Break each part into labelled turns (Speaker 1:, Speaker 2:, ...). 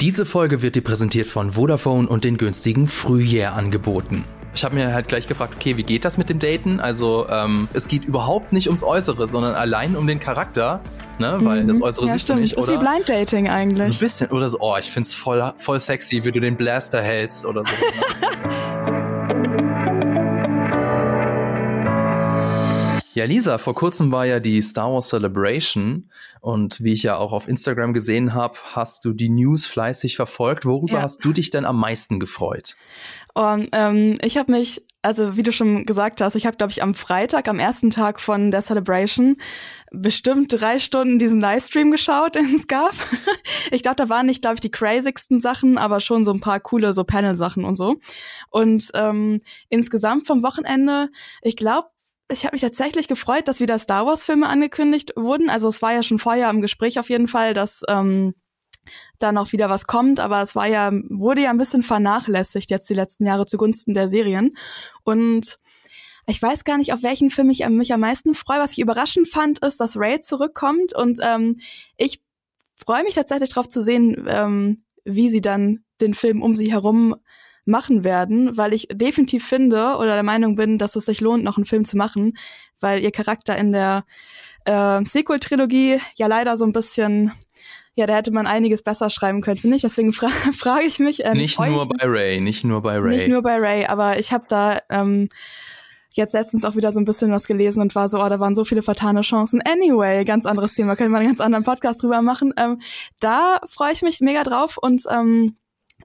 Speaker 1: Diese Folge wird dir präsentiert von Vodafone und den günstigen Frühjahrangeboten. Ich habe mir halt gleich gefragt, okay, wie geht das mit dem Daten? Also ähm, es geht überhaupt nicht ums Äußere, sondern allein um den Charakter, ne? Weil mhm. das Äußere ja, siehst du nicht,
Speaker 2: oder?
Speaker 1: Das
Speaker 2: ist wie Blind Dating eigentlich.
Speaker 1: So ein bisschen oder so. Oh, ich find's voll voll sexy, wie du den Blaster hältst oder so. Ja, Lisa, vor kurzem war ja die Star Wars Celebration und wie ich ja auch auf Instagram gesehen habe, hast du die News fleißig verfolgt. Worüber ja. hast du dich denn am meisten gefreut?
Speaker 2: Und ähm, ich habe mich, also wie du schon gesagt hast, ich habe, glaube ich, am Freitag, am ersten Tag von der Celebration, bestimmt drei Stunden diesen Livestream geschaut, den es gab. ich glaube, da waren nicht, glaube ich, die crazigsten Sachen, aber schon so ein paar coole so Panel-Sachen und so. Und ähm, insgesamt vom Wochenende, ich glaube, ich habe mich tatsächlich gefreut, dass wieder Star Wars-Filme angekündigt wurden. Also es war ja schon vorher im Gespräch auf jeden Fall, dass ähm, da noch wieder was kommt, aber es war ja, wurde ja ein bisschen vernachlässigt jetzt die letzten Jahre zugunsten der Serien. Und ich weiß gar nicht, auf welchen Film ich mich am meisten freue. Was ich überraschend fand, ist, dass Ray zurückkommt und ähm, ich freue mich tatsächlich darauf zu sehen, ähm, wie sie dann den Film um sie herum machen werden, weil ich definitiv finde oder der Meinung bin, dass es sich lohnt, noch einen Film zu machen, weil ihr Charakter in der äh, Sequel-Trilogie ja leider so ein bisschen ja, da hätte man einiges besser schreiben können, finde ich. Deswegen fra frage ich mich.
Speaker 1: Ähm, nicht nur bei Ray, nicht nur bei Ray.
Speaker 2: Nicht nur bei Ray, aber ich habe da ähm, jetzt letztens auch wieder so ein bisschen was gelesen und war so, oh, da waren so viele vertane Chancen. Anyway, ganz anderes Thema, können wir einen ganz anderen Podcast drüber machen. Ähm, da freue ich mich mega drauf und ähm,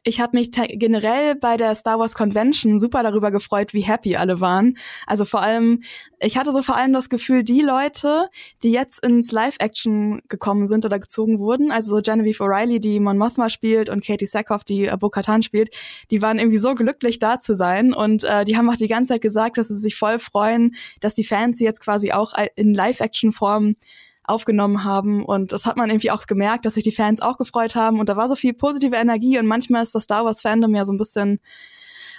Speaker 2: ich habe mich generell bei der Star Wars Convention super darüber gefreut, wie happy alle waren. Also vor allem, ich hatte so vor allem das Gefühl, die Leute, die jetzt ins Live-Action gekommen sind oder gezogen wurden, also so Genevieve O'Reilly, die Mon Mothma spielt und Katie Sackhoff, die äh, Bo-Katan spielt, die waren irgendwie so glücklich da zu sein und äh, die haben auch die ganze Zeit gesagt, dass sie sich voll freuen, dass die Fans sie jetzt quasi auch in Live-Action-Form aufgenommen haben. Und das hat man irgendwie auch gemerkt, dass sich die Fans auch gefreut haben. Und da war so viel positive Energie. Und manchmal ist das Star Wars Fandom ja so ein bisschen,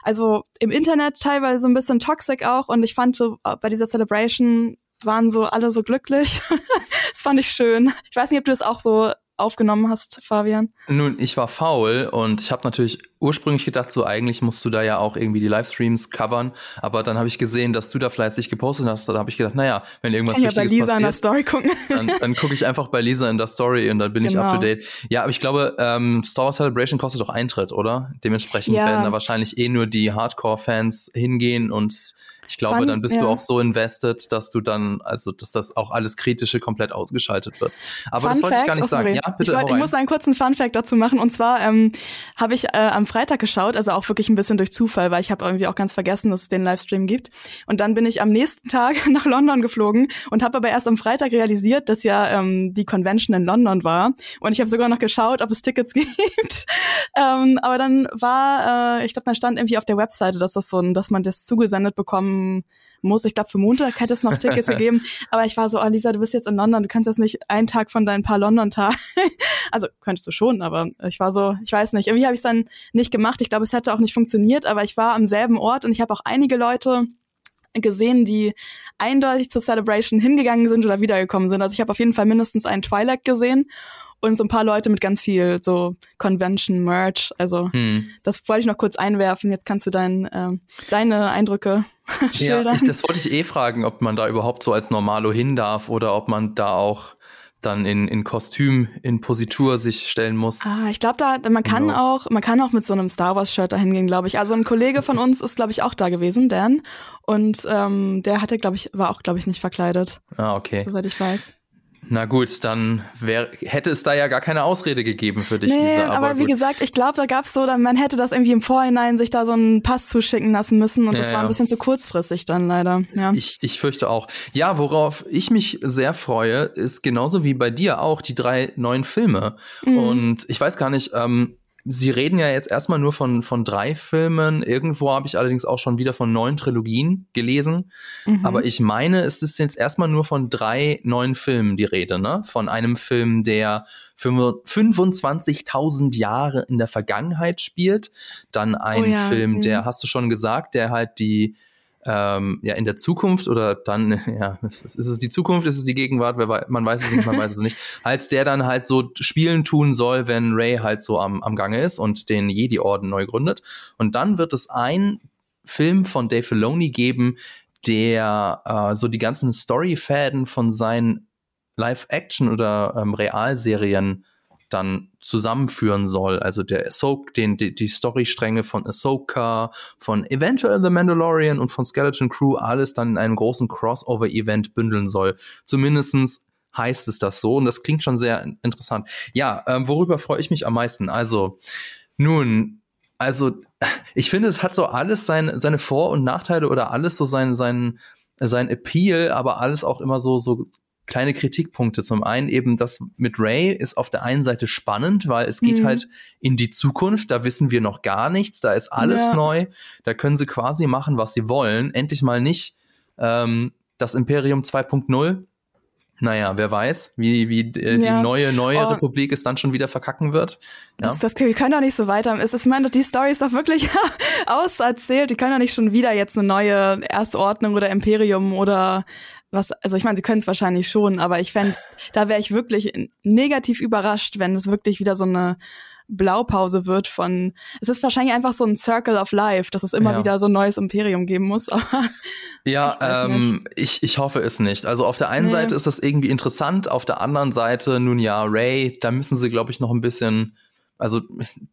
Speaker 2: also im Internet teilweise so ein bisschen toxic auch. Und ich fand so äh, bei dieser Celebration waren so alle so glücklich. das fand ich schön. Ich weiß nicht, ob du das auch so aufgenommen hast, Fabian?
Speaker 1: Nun, ich war faul und ich habe natürlich ursprünglich gedacht, so eigentlich musst du da ja auch irgendwie die Livestreams covern, aber dann habe ich gesehen, dass du da fleißig gepostet hast, da habe ich gedacht, naja, wenn irgendwas Kann Wichtiges
Speaker 2: ja bei Lisa
Speaker 1: passiert,
Speaker 2: in der Story gucken.
Speaker 1: dann, dann gucke ich einfach bei Lisa in der Story und dann bin genau. ich up to genau. date. Ja, aber ich glaube, ähm, Star Wars Celebration kostet doch Eintritt, oder? Dementsprechend ja. werden da wahrscheinlich eh nur die Hardcore-Fans hingehen und ich glaube, Fun, dann bist ja. du auch so invested, dass du dann, also dass das auch alles Kritische komplett ausgeschaltet wird. Aber Fun das wollte ich gar nicht oh, sagen. Ja,
Speaker 2: bitte. Ich, wollt, ich muss einen kurzen Fun Fact dazu machen. Und zwar ähm, habe ich äh, am Freitag geschaut, also auch wirklich ein bisschen durch Zufall, weil ich habe irgendwie auch ganz vergessen, dass es den Livestream gibt. Und dann bin ich am nächsten Tag nach London geflogen und habe aber erst am Freitag realisiert, dass ja ähm, die Convention in London war. Und ich habe sogar noch geschaut, ob es Tickets gibt. ähm, aber dann war, äh, ich glaube, da stand irgendwie auf der Webseite, dass das so ein, dass man das zugesendet bekommen muss. Ich glaube, für Montag hätte es noch Tickets gegeben. Aber ich war so, oh Lisa, du bist jetzt in London, du kannst jetzt nicht einen Tag von deinen paar London-Tagen. also könntest du schon, aber ich war so, ich weiß nicht. Irgendwie habe ich es dann nicht gemacht. Ich glaube, es hätte auch nicht funktioniert, aber ich war am selben Ort und ich habe auch einige Leute gesehen, die eindeutig zur Celebration hingegangen sind oder wiedergekommen sind. Also ich habe auf jeden Fall mindestens einen Twilight gesehen und so ein paar Leute mit ganz viel so Convention Merch. Also hm. das wollte ich noch kurz einwerfen. Jetzt kannst du dein, äh, deine Eindrücke schildern.
Speaker 1: Ja, ich, das wollte ich eh fragen, ob man da überhaupt so als Normalo hin darf oder ob man da auch dann in, in Kostüm, in Positur sich stellen muss.
Speaker 2: Ah, ich glaube, da man kann auch, man kann auch mit so einem Star Wars Shirt dahin gehen, glaube ich. Also ein Kollege von uns ist, glaube ich, auch da gewesen, Dan, und ähm, der hatte, glaube ich, war auch, glaube ich, nicht verkleidet.
Speaker 1: Ah, okay.
Speaker 2: Soweit ich weiß.
Speaker 1: Na gut, dann wär, hätte es da ja gar keine Ausrede gegeben für dich,
Speaker 2: nee,
Speaker 1: Lisa.
Speaker 2: Aber, aber wie gesagt, ich glaube, da gab's so, man hätte das irgendwie im Vorhinein sich da so einen Pass zuschicken lassen müssen und ja, das war ein bisschen zu kurzfristig dann leider. Ja.
Speaker 1: Ich, ich fürchte auch. Ja, worauf ich mich sehr freue, ist genauso wie bei dir auch die drei neuen Filme. Mhm. Und ich weiß gar nicht, ähm, Sie reden ja jetzt erstmal nur von, von drei Filmen. Irgendwo habe ich allerdings auch schon wieder von neun Trilogien gelesen. Mhm. Aber ich meine, es ist jetzt erstmal nur von drei neuen Filmen die Rede, ne? Von einem Film, der 25.000 Jahre in der Vergangenheit spielt. Dann ein oh ja. Film, der, hast du schon gesagt, der halt die ähm, ja in der Zukunft oder dann, ja, ist, ist es die Zukunft, ist es die Gegenwart, wer, man weiß es nicht, man weiß es nicht, halt der dann halt so Spielen tun soll, wenn Ray halt so am, am Gange ist und den Jedi-Orden neu gründet. Und dann wird es ein Film von Dave Filoni geben, der äh, so die ganzen Story-Fäden von seinen Live-Action- oder ähm, Realserien dann zusammenführen soll. Also der Ahsoka, den, die, die Storystränge von Ahsoka, von eventuell The Mandalorian und von Skeleton Crew alles dann in einem großen Crossover-Event bündeln soll. Zumindestens heißt es das so und das klingt schon sehr interessant. Ja, ähm, worüber freue ich mich am meisten? Also, nun, also ich finde, es hat so alles sein, seine Vor- und Nachteile oder alles so sein, sein, sein Appeal, aber alles auch immer so, so kleine Kritikpunkte. Zum einen eben das mit Ray ist auf der einen Seite spannend, weil es geht mhm. halt in die Zukunft, da wissen wir noch gar nichts, da ist alles ja. neu, da können sie quasi machen, was sie wollen. Endlich mal nicht ähm, das Imperium 2.0. Naja, wer weiß, wie, wie äh, die ja. neue, neue oh. Republik es dann schon wieder verkacken wird.
Speaker 2: Ja. Das, das wir können doch nicht so weiter. Es ist, ich meine, die Story ist doch wirklich auserzählt. Die können doch nicht schon wieder jetzt eine neue Erstordnung oder Imperium oder was, also ich meine, sie können es wahrscheinlich schon, aber ich fände da wäre ich wirklich negativ überrascht, wenn es wirklich wieder so eine Blaupause wird von, es ist wahrscheinlich einfach so ein Circle of Life, dass es immer ja. wieder so ein neues Imperium geben muss.
Speaker 1: Ja, ich, ähm, ich, ich hoffe es nicht. Also auf der einen nee. Seite ist das irgendwie interessant, auf der anderen Seite, nun ja, Ray, da müssen sie, glaube ich, noch ein bisschen also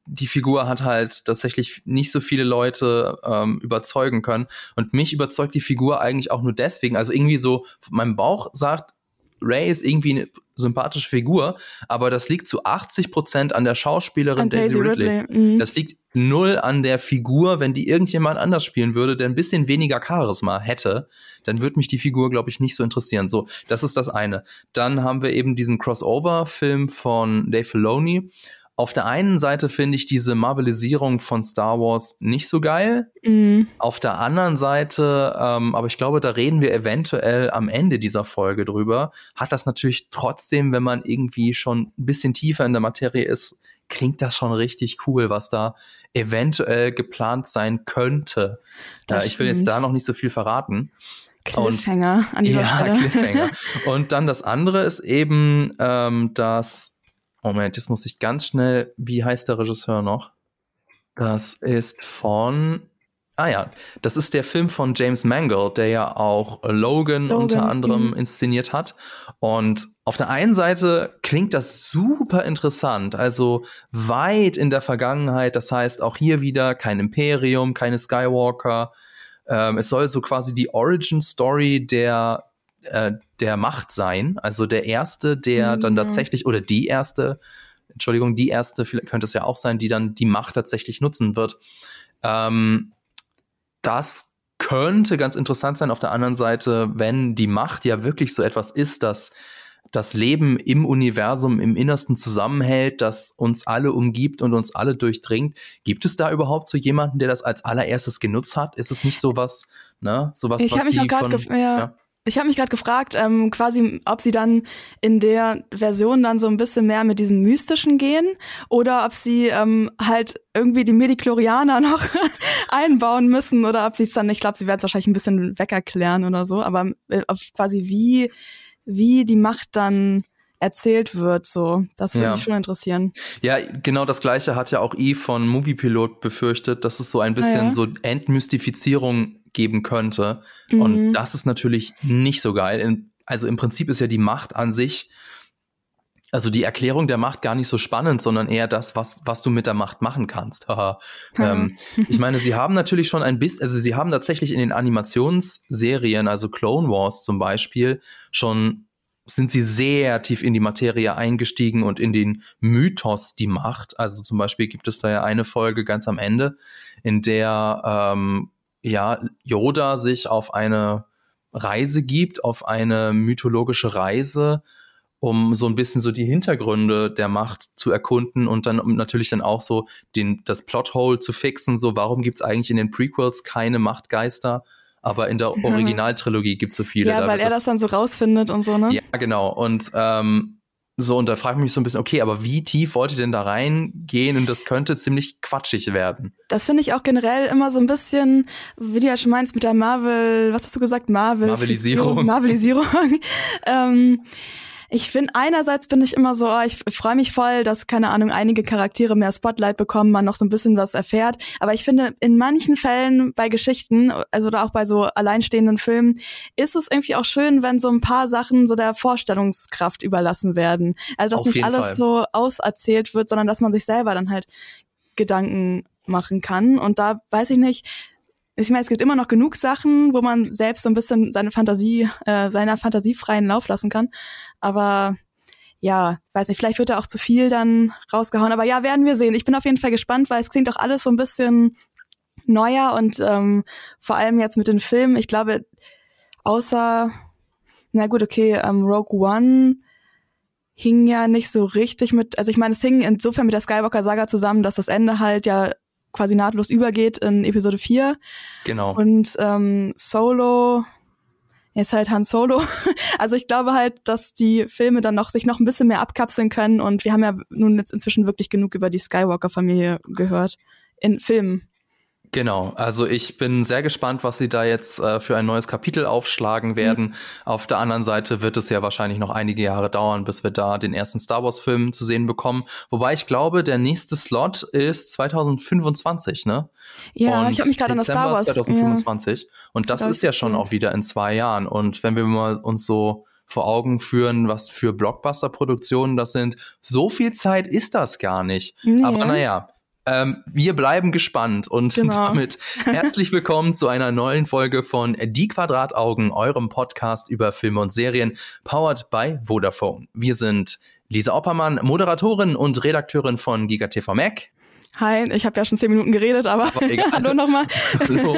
Speaker 1: die Figur hat halt tatsächlich nicht so viele Leute ähm, überzeugen können. Und mich überzeugt die Figur eigentlich auch nur deswegen. Also irgendwie so, mein Bauch sagt, Ray ist irgendwie eine sympathische Figur, aber das liegt zu 80 Prozent an der Schauspielerin an Daisy, Daisy Ridley. Ridley. Mhm. Das liegt null an der Figur. Wenn die irgendjemand anders spielen würde, der ein bisschen weniger Charisma hätte, dann würde mich die Figur, glaube ich, nicht so interessieren. So, das ist das eine. Dann haben wir eben diesen Crossover-Film von Dave Filoni auf der einen Seite finde ich diese Marvelisierung von Star Wars nicht so geil. Mhm. Auf der anderen Seite, ähm, aber ich glaube, da reden wir eventuell am Ende dieser Folge drüber, hat das natürlich trotzdem, wenn man irgendwie schon ein bisschen tiefer in der Materie ist, klingt das schon richtig cool, was da eventuell geplant sein könnte. Äh, ich will jetzt da noch nicht so viel verraten.
Speaker 2: Cliffhanger
Speaker 1: Und, an dieser ja, Stelle. Cliffhanger. Und dann das andere ist eben, ähm, dass Moment, jetzt muss ich ganz schnell, wie heißt der Regisseur noch? Das ist von, ah ja, das ist der Film von James Mangold, der ja auch Logan, Logan unter anderem mh. inszeniert hat. Und auf der einen Seite klingt das super interessant, also weit in der Vergangenheit. Das heißt auch hier wieder kein Imperium, keine Skywalker. Ähm, es soll so quasi die Origin Story der äh, der Macht sein. Also der erste, der mhm. dann tatsächlich, oder die erste, Entschuldigung, die erste, vielleicht könnte es ja auch sein, die dann die Macht tatsächlich nutzen wird. Ähm, das könnte ganz interessant sein. Auf der anderen Seite, wenn die Macht ja wirklich so etwas ist, dass das Leben im Universum im Innersten zusammenhält, das uns alle umgibt und uns alle durchdringt. Gibt es da überhaupt so jemanden, der das als allererstes genutzt hat? Ist es nicht sowas, ne, sowas,
Speaker 2: ich
Speaker 1: was
Speaker 2: mich
Speaker 1: sie
Speaker 2: von, ja. ja. Ich habe mich gerade gefragt, ähm, quasi, ob sie dann in der Version dann so ein bisschen mehr mit diesem Mystischen gehen oder ob sie ähm, halt irgendwie die Mediklorianer noch einbauen müssen oder ob sie es dann, ich glaube, sie werden es wahrscheinlich ein bisschen wegerklären oder so, aber äh, quasi wie, wie die Macht dann erzählt wird, so. Das würde ja. mich schon interessieren.
Speaker 1: Ja, genau das gleiche hat ja auch Eve von Moviepilot befürchtet, dass es so ein bisschen ah, ja. so Entmystifizierung geben könnte. Mhm. Und das ist natürlich nicht so geil. Also im Prinzip ist ja die Macht an sich, also die Erklärung der Macht gar nicht so spannend, sondern eher das, was, was du mit der Macht machen kannst. ähm, ich meine, sie haben natürlich schon ein bisschen, also sie haben tatsächlich in den Animationsserien, also Clone Wars zum Beispiel, schon sind sie sehr tief in die Materie eingestiegen und in den Mythos die Macht. Also zum Beispiel gibt es da ja eine Folge ganz am Ende, in der ähm, ja, Yoda sich auf eine Reise gibt, auf eine mythologische Reise, um so ein bisschen so die Hintergründe der Macht zu erkunden und dann um natürlich dann auch so den, das Plothole zu fixen, so warum gibt's eigentlich in den Prequels keine Machtgeister, aber in der Originaltrilogie gibt's so viele.
Speaker 2: Ja, weil er das, das dann so rausfindet und so, ne?
Speaker 1: Ja, genau. Und ähm, So, und da frage ich mich so ein bisschen, okay, aber wie tief wollt ihr denn da reingehen? Und das könnte ziemlich quatschig werden.
Speaker 2: Das finde ich auch generell immer so ein bisschen, wie du ja schon meinst, mit der Marvel, was hast du gesagt? Marvel.
Speaker 1: Marvelisierung.
Speaker 2: Marvelisierung. ähm, ich finde, einerseits bin ich immer so, oh, ich freue mich voll, dass, keine Ahnung, einige Charaktere mehr Spotlight bekommen, man noch so ein bisschen was erfährt. Aber ich finde, in manchen Fällen bei Geschichten, also da auch bei so alleinstehenden Filmen, ist es irgendwie auch schön, wenn so ein paar Sachen so der Vorstellungskraft überlassen werden. Also, dass Auf nicht alles Fall. so auserzählt wird, sondern dass man sich selber dann halt Gedanken machen kann. Und da weiß ich nicht, ich meine, es gibt immer noch genug Sachen, wo man selbst so ein bisschen seine Fantasie, äh, seiner Fantasie freien Lauf lassen kann. Aber ja, weiß nicht, vielleicht wird da auch zu viel dann rausgehauen. Aber ja, werden wir sehen. Ich bin auf jeden Fall gespannt, weil es klingt auch alles so ein bisschen neuer und ähm, vor allem jetzt mit den Filmen. Ich glaube, außer, na gut, okay, ähm, Rogue One hing ja nicht so richtig mit, also ich meine, es hing insofern mit der Skywalker-Saga zusammen, dass das Ende halt ja quasi nahtlos übergeht in Episode 4.
Speaker 1: Genau.
Speaker 2: Und ähm, Solo ist halt Han Solo. Also ich glaube halt, dass die Filme dann noch sich noch ein bisschen mehr abkapseln können und wir haben ja nun jetzt inzwischen wirklich genug über die Skywalker-Familie gehört in Filmen.
Speaker 1: Genau, also ich bin sehr gespannt, was sie da jetzt äh, für ein neues Kapitel aufschlagen werden. Mhm. Auf der anderen Seite wird es ja wahrscheinlich noch einige Jahre dauern, bis wir da den ersten Star Wars-Film zu sehen bekommen. Wobei ich glaube, der nächste Slot ist 2025, ne?
Speaker 2: Ja, Und ich habe mich gerade an das Star Wars.
Speaker 1: 2025. Ja. Und das ist ja schon auch wieder in zwei Jahren. Und wenn wir mal uns so vor Augen führen, was für Blockbuster-Produktionen das sind. So viel Zeit ist das gar nicht. Nee. Aber naja, ähm, wir bleiben gespannt und genau. damit herzlich willkommen zu einer neuen Folge von Die Quadrataugen, eurem Podcast über Filme und Serien, powered by Vodafone. Wir sind Lisa Oppermann, Moderatorin und Redakteurin von GigaTV Mac.
Speaker 2: Hi, ich habe ja schon zehn Minuten geredet, aber, aber hallo nochmal. hallo.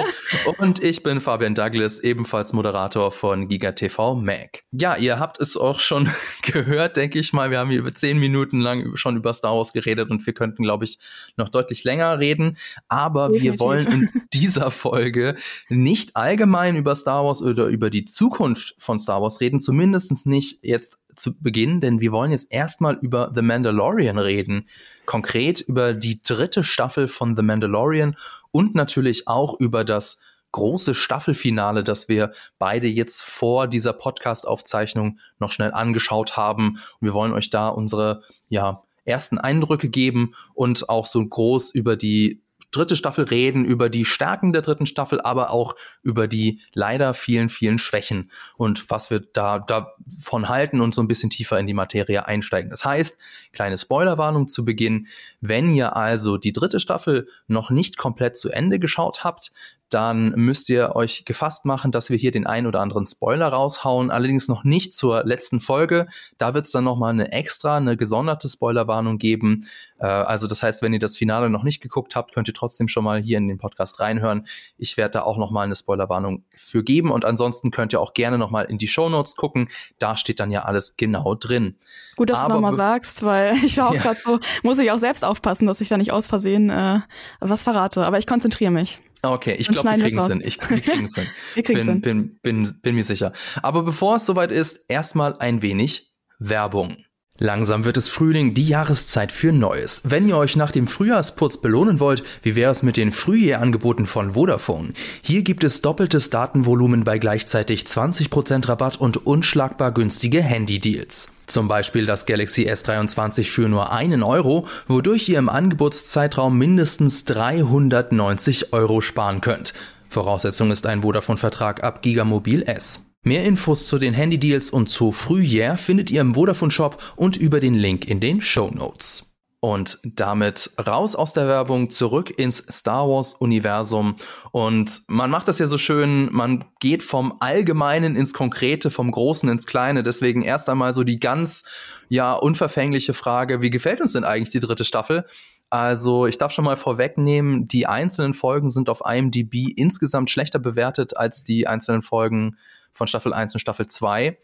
Speaker 1: Und ich bin Fabian Douglas, ebenfalls Moderator von GigaTV Mac. Ja, ihr habt es auch schon gehört, denke ich mal. Wir haben hier über zehn Minuten lang schon über Star Wars geredet und wir könnten, glaube ich, noch deutlich länger reden. Aber Definitiv. wir wollen in dieser Folge nicht allgemein über Star Wars oder über die Zukunft von Star Wars reden, zumindest nicht jetzt zu Beginn, denn wir wollen jetzt erstmal über The Mandalorian reden. Konkret über die dritte Staffel von The Mandalorian und natürlich auch über das große Staffelfinale, das wir beide jetzt vor dieser Podcast-Aufzeichnung noch schnell angeschaut haben. wir wollen euch da unsere, ja, ersten Eindrücke geben und auch so groß über die dritte Staffel reden, über die Stärken der dritten Staffel, aber auch über die leider vielen, vielen Schwächen und was wir da davon halten und so ein bisschen tiefer in die Materie einsteigen. Das heißt, kleine Spoilerwarnung zu Beginn. Wenn ihr also die dritte Staffel noch nicht komplett zu Ende geschaut habt, dann müsst ihr euch gefasst machen, dass wir hier den ein oder anderen Spoiler raushauen. Allerdings noch nicht zur letzten Folge. Da wird es dann nochmal eine extra, eine gesonderte Spoilerwarnung geben. Äh, also das heißt, wenn ihr das Finale noch nicht geguckt habt, könnt ihr trotzdem schon mal hier in den Podcast reinhören. Ich werde da auch nochmal eine Spoilerwarnung für geben. Und ansonsten könnt ihr auch gerne nochmal in die Show Notes gucken. Da steht dann ja alles genau drin.
Speaker 2: Gut, dass du nochmal sagst, weil ich war auch ja. gerade so, muss ich auch selbst aufpassen, dass ich da nicht aus Versehen äh, was verrate. Aber ich konzentriere mich.
Speaker 1: Okay, ich glaube, wir kriegen es hin. Ich, wir kriegen es hin. wir bin, hin. Bin, bin, bin mir sicher. Aber bevor es soweit ist, erstmal ein wenig Werbung. Langsam wird es Frühling, die Jahreszeit für Neues. Wenn ihr euch nach dem Frühjahrsputz belohnen wollt, wie wäre es mit den Frühjahrangeboten von Vodafone? Hier gibt es doppeltes Datenvolumen bei gleichzeitig 20% Rabatt und unschlagbar günstige Handy-Deals. Zum Beispiel das Galaxy S23 für nur einen Euro, wodurch ihr im Angebotszeitraum mindestens 390 Euro sparen könnt. Voraussetzung ist ein Vodafone-Vertrag ab Gigamobil S. Mehr Infos zu den Handy-Deals und zu Frühjahr findet ihr im Vodafone Shop und über den Link in den Show Notes. Und damit raus aus der Werbung, zurück ins Star Wars-Universum. Und man macht das ja so schön, man geht vom Allgemeinen ins Konkrete, vom Großen ins Kleine. Deswegen erst einmal so die ganz, ja, unverfängliche Frage, wie gefällt uns denn eigentlich die dritte Staffel? Also ich darf schon mal vorwegnehmen, die einzelnen Folgen sind auf IMDb insgesamt schlechter bewertet als die einzelnen Folgen von Staffel 1 und Staffel 2.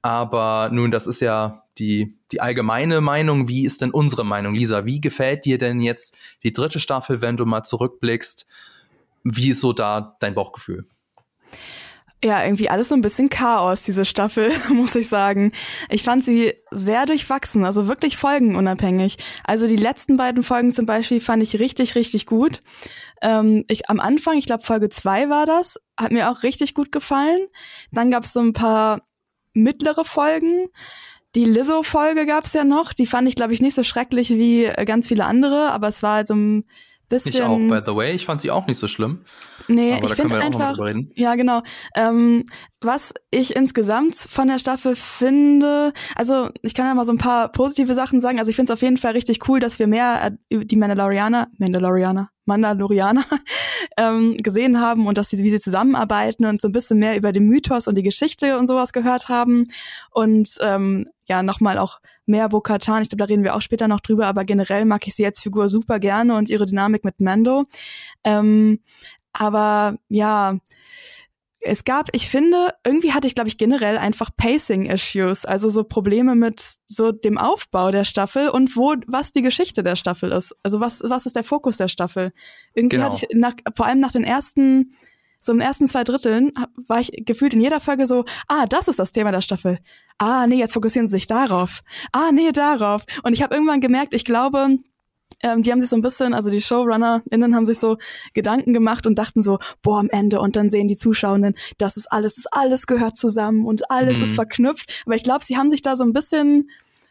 Speaker 1: Aber nun, das ist ja die, die allgemeine Meinung. Wie ist denn unsere Meinung, Lisa? Wie gefällt dir denn jetzt die dritte Staffel, wenn du mal zurückblickst? Wie ist so da dein Bauchgefühl?
Speaker 2: Ja, irgendwie alles so ein bisschen Chaos, diese Staffel, muss ich sagen. Ich fand sie sehr durchwachsen, also wirklich folgenunabhängig. Also die letzten beiden Folgen zum Beispiel fand ich richtig, richtig gut. Ähm, ich, am Anfang, ich glaube Folge zwei war das, hat mir auch richtig gut gefallen. Dann gab es so ein paar mittlere Folgen. Die Lizzo-Folge gab es ja noch, die fand ich, glaube ich, nicht so schrecklich wie äh, ganz viele andere, aber es war halt so ein bisschen.
Speaker 1: Ich auch, by the way, ich fand sie auch nicht so schlimm.
Speaker 2: Nee, aber ich finde einfach. Ja, genau. Ähm, was ich insgesamt von der Staffel finde, also ich kann ja mal so ein paar positive Sachen sagen. Also ich finde es auf jeden Fall richtig cool, dass wir mehr äh, die Mandalorianer, Mandalorianer, Mandalorianer ähm, gesehen haben und dass sie, wie sie zusammenarbeiten und so ein bisschen mehr über den Mythos und die Geschichte und sowas gehört haben. Und ähm, ja, nochmal auch mehr Bo-Katan. Ich glaube, da reden wir auch später noch drüber, aber generell mag ich sie als Figur super gerne und ihre Dynamik mit Mando. Ähm, aber ja, es gab, ich finde, irgendwie hatte ich, glaube ich, generell einfach Pacing-Issues, also so Probleme mit so dem Aufbau der Staffel und wo, was die Geschichte der Staffel ist. Also was, was ist der Fokus der Staffel? Irgendwie genau. hatte ich nach, vor allem nach den ersten, so im ersten zwei Dritteln, war ich gefühlt in jeder Folge so, ah, das ist das Thema der Staffel. Ah, nee, jetzt fokussieren sie sich darauf. Ah, nee, darauf. Und ich habe irgendwann gemerkt, ich glaube, ähm, die haben sich so ein bisschen, also die ShowrunnerInnen haben sich so Gedanken gemacht und dachten so, boah, am Ende und dann sehen die Zuschauenden, das ist alles, das alles gehört zusammen und alles mhm. ist verknüpft. Aber ich glaube, sie haben sich da so ein bisschen,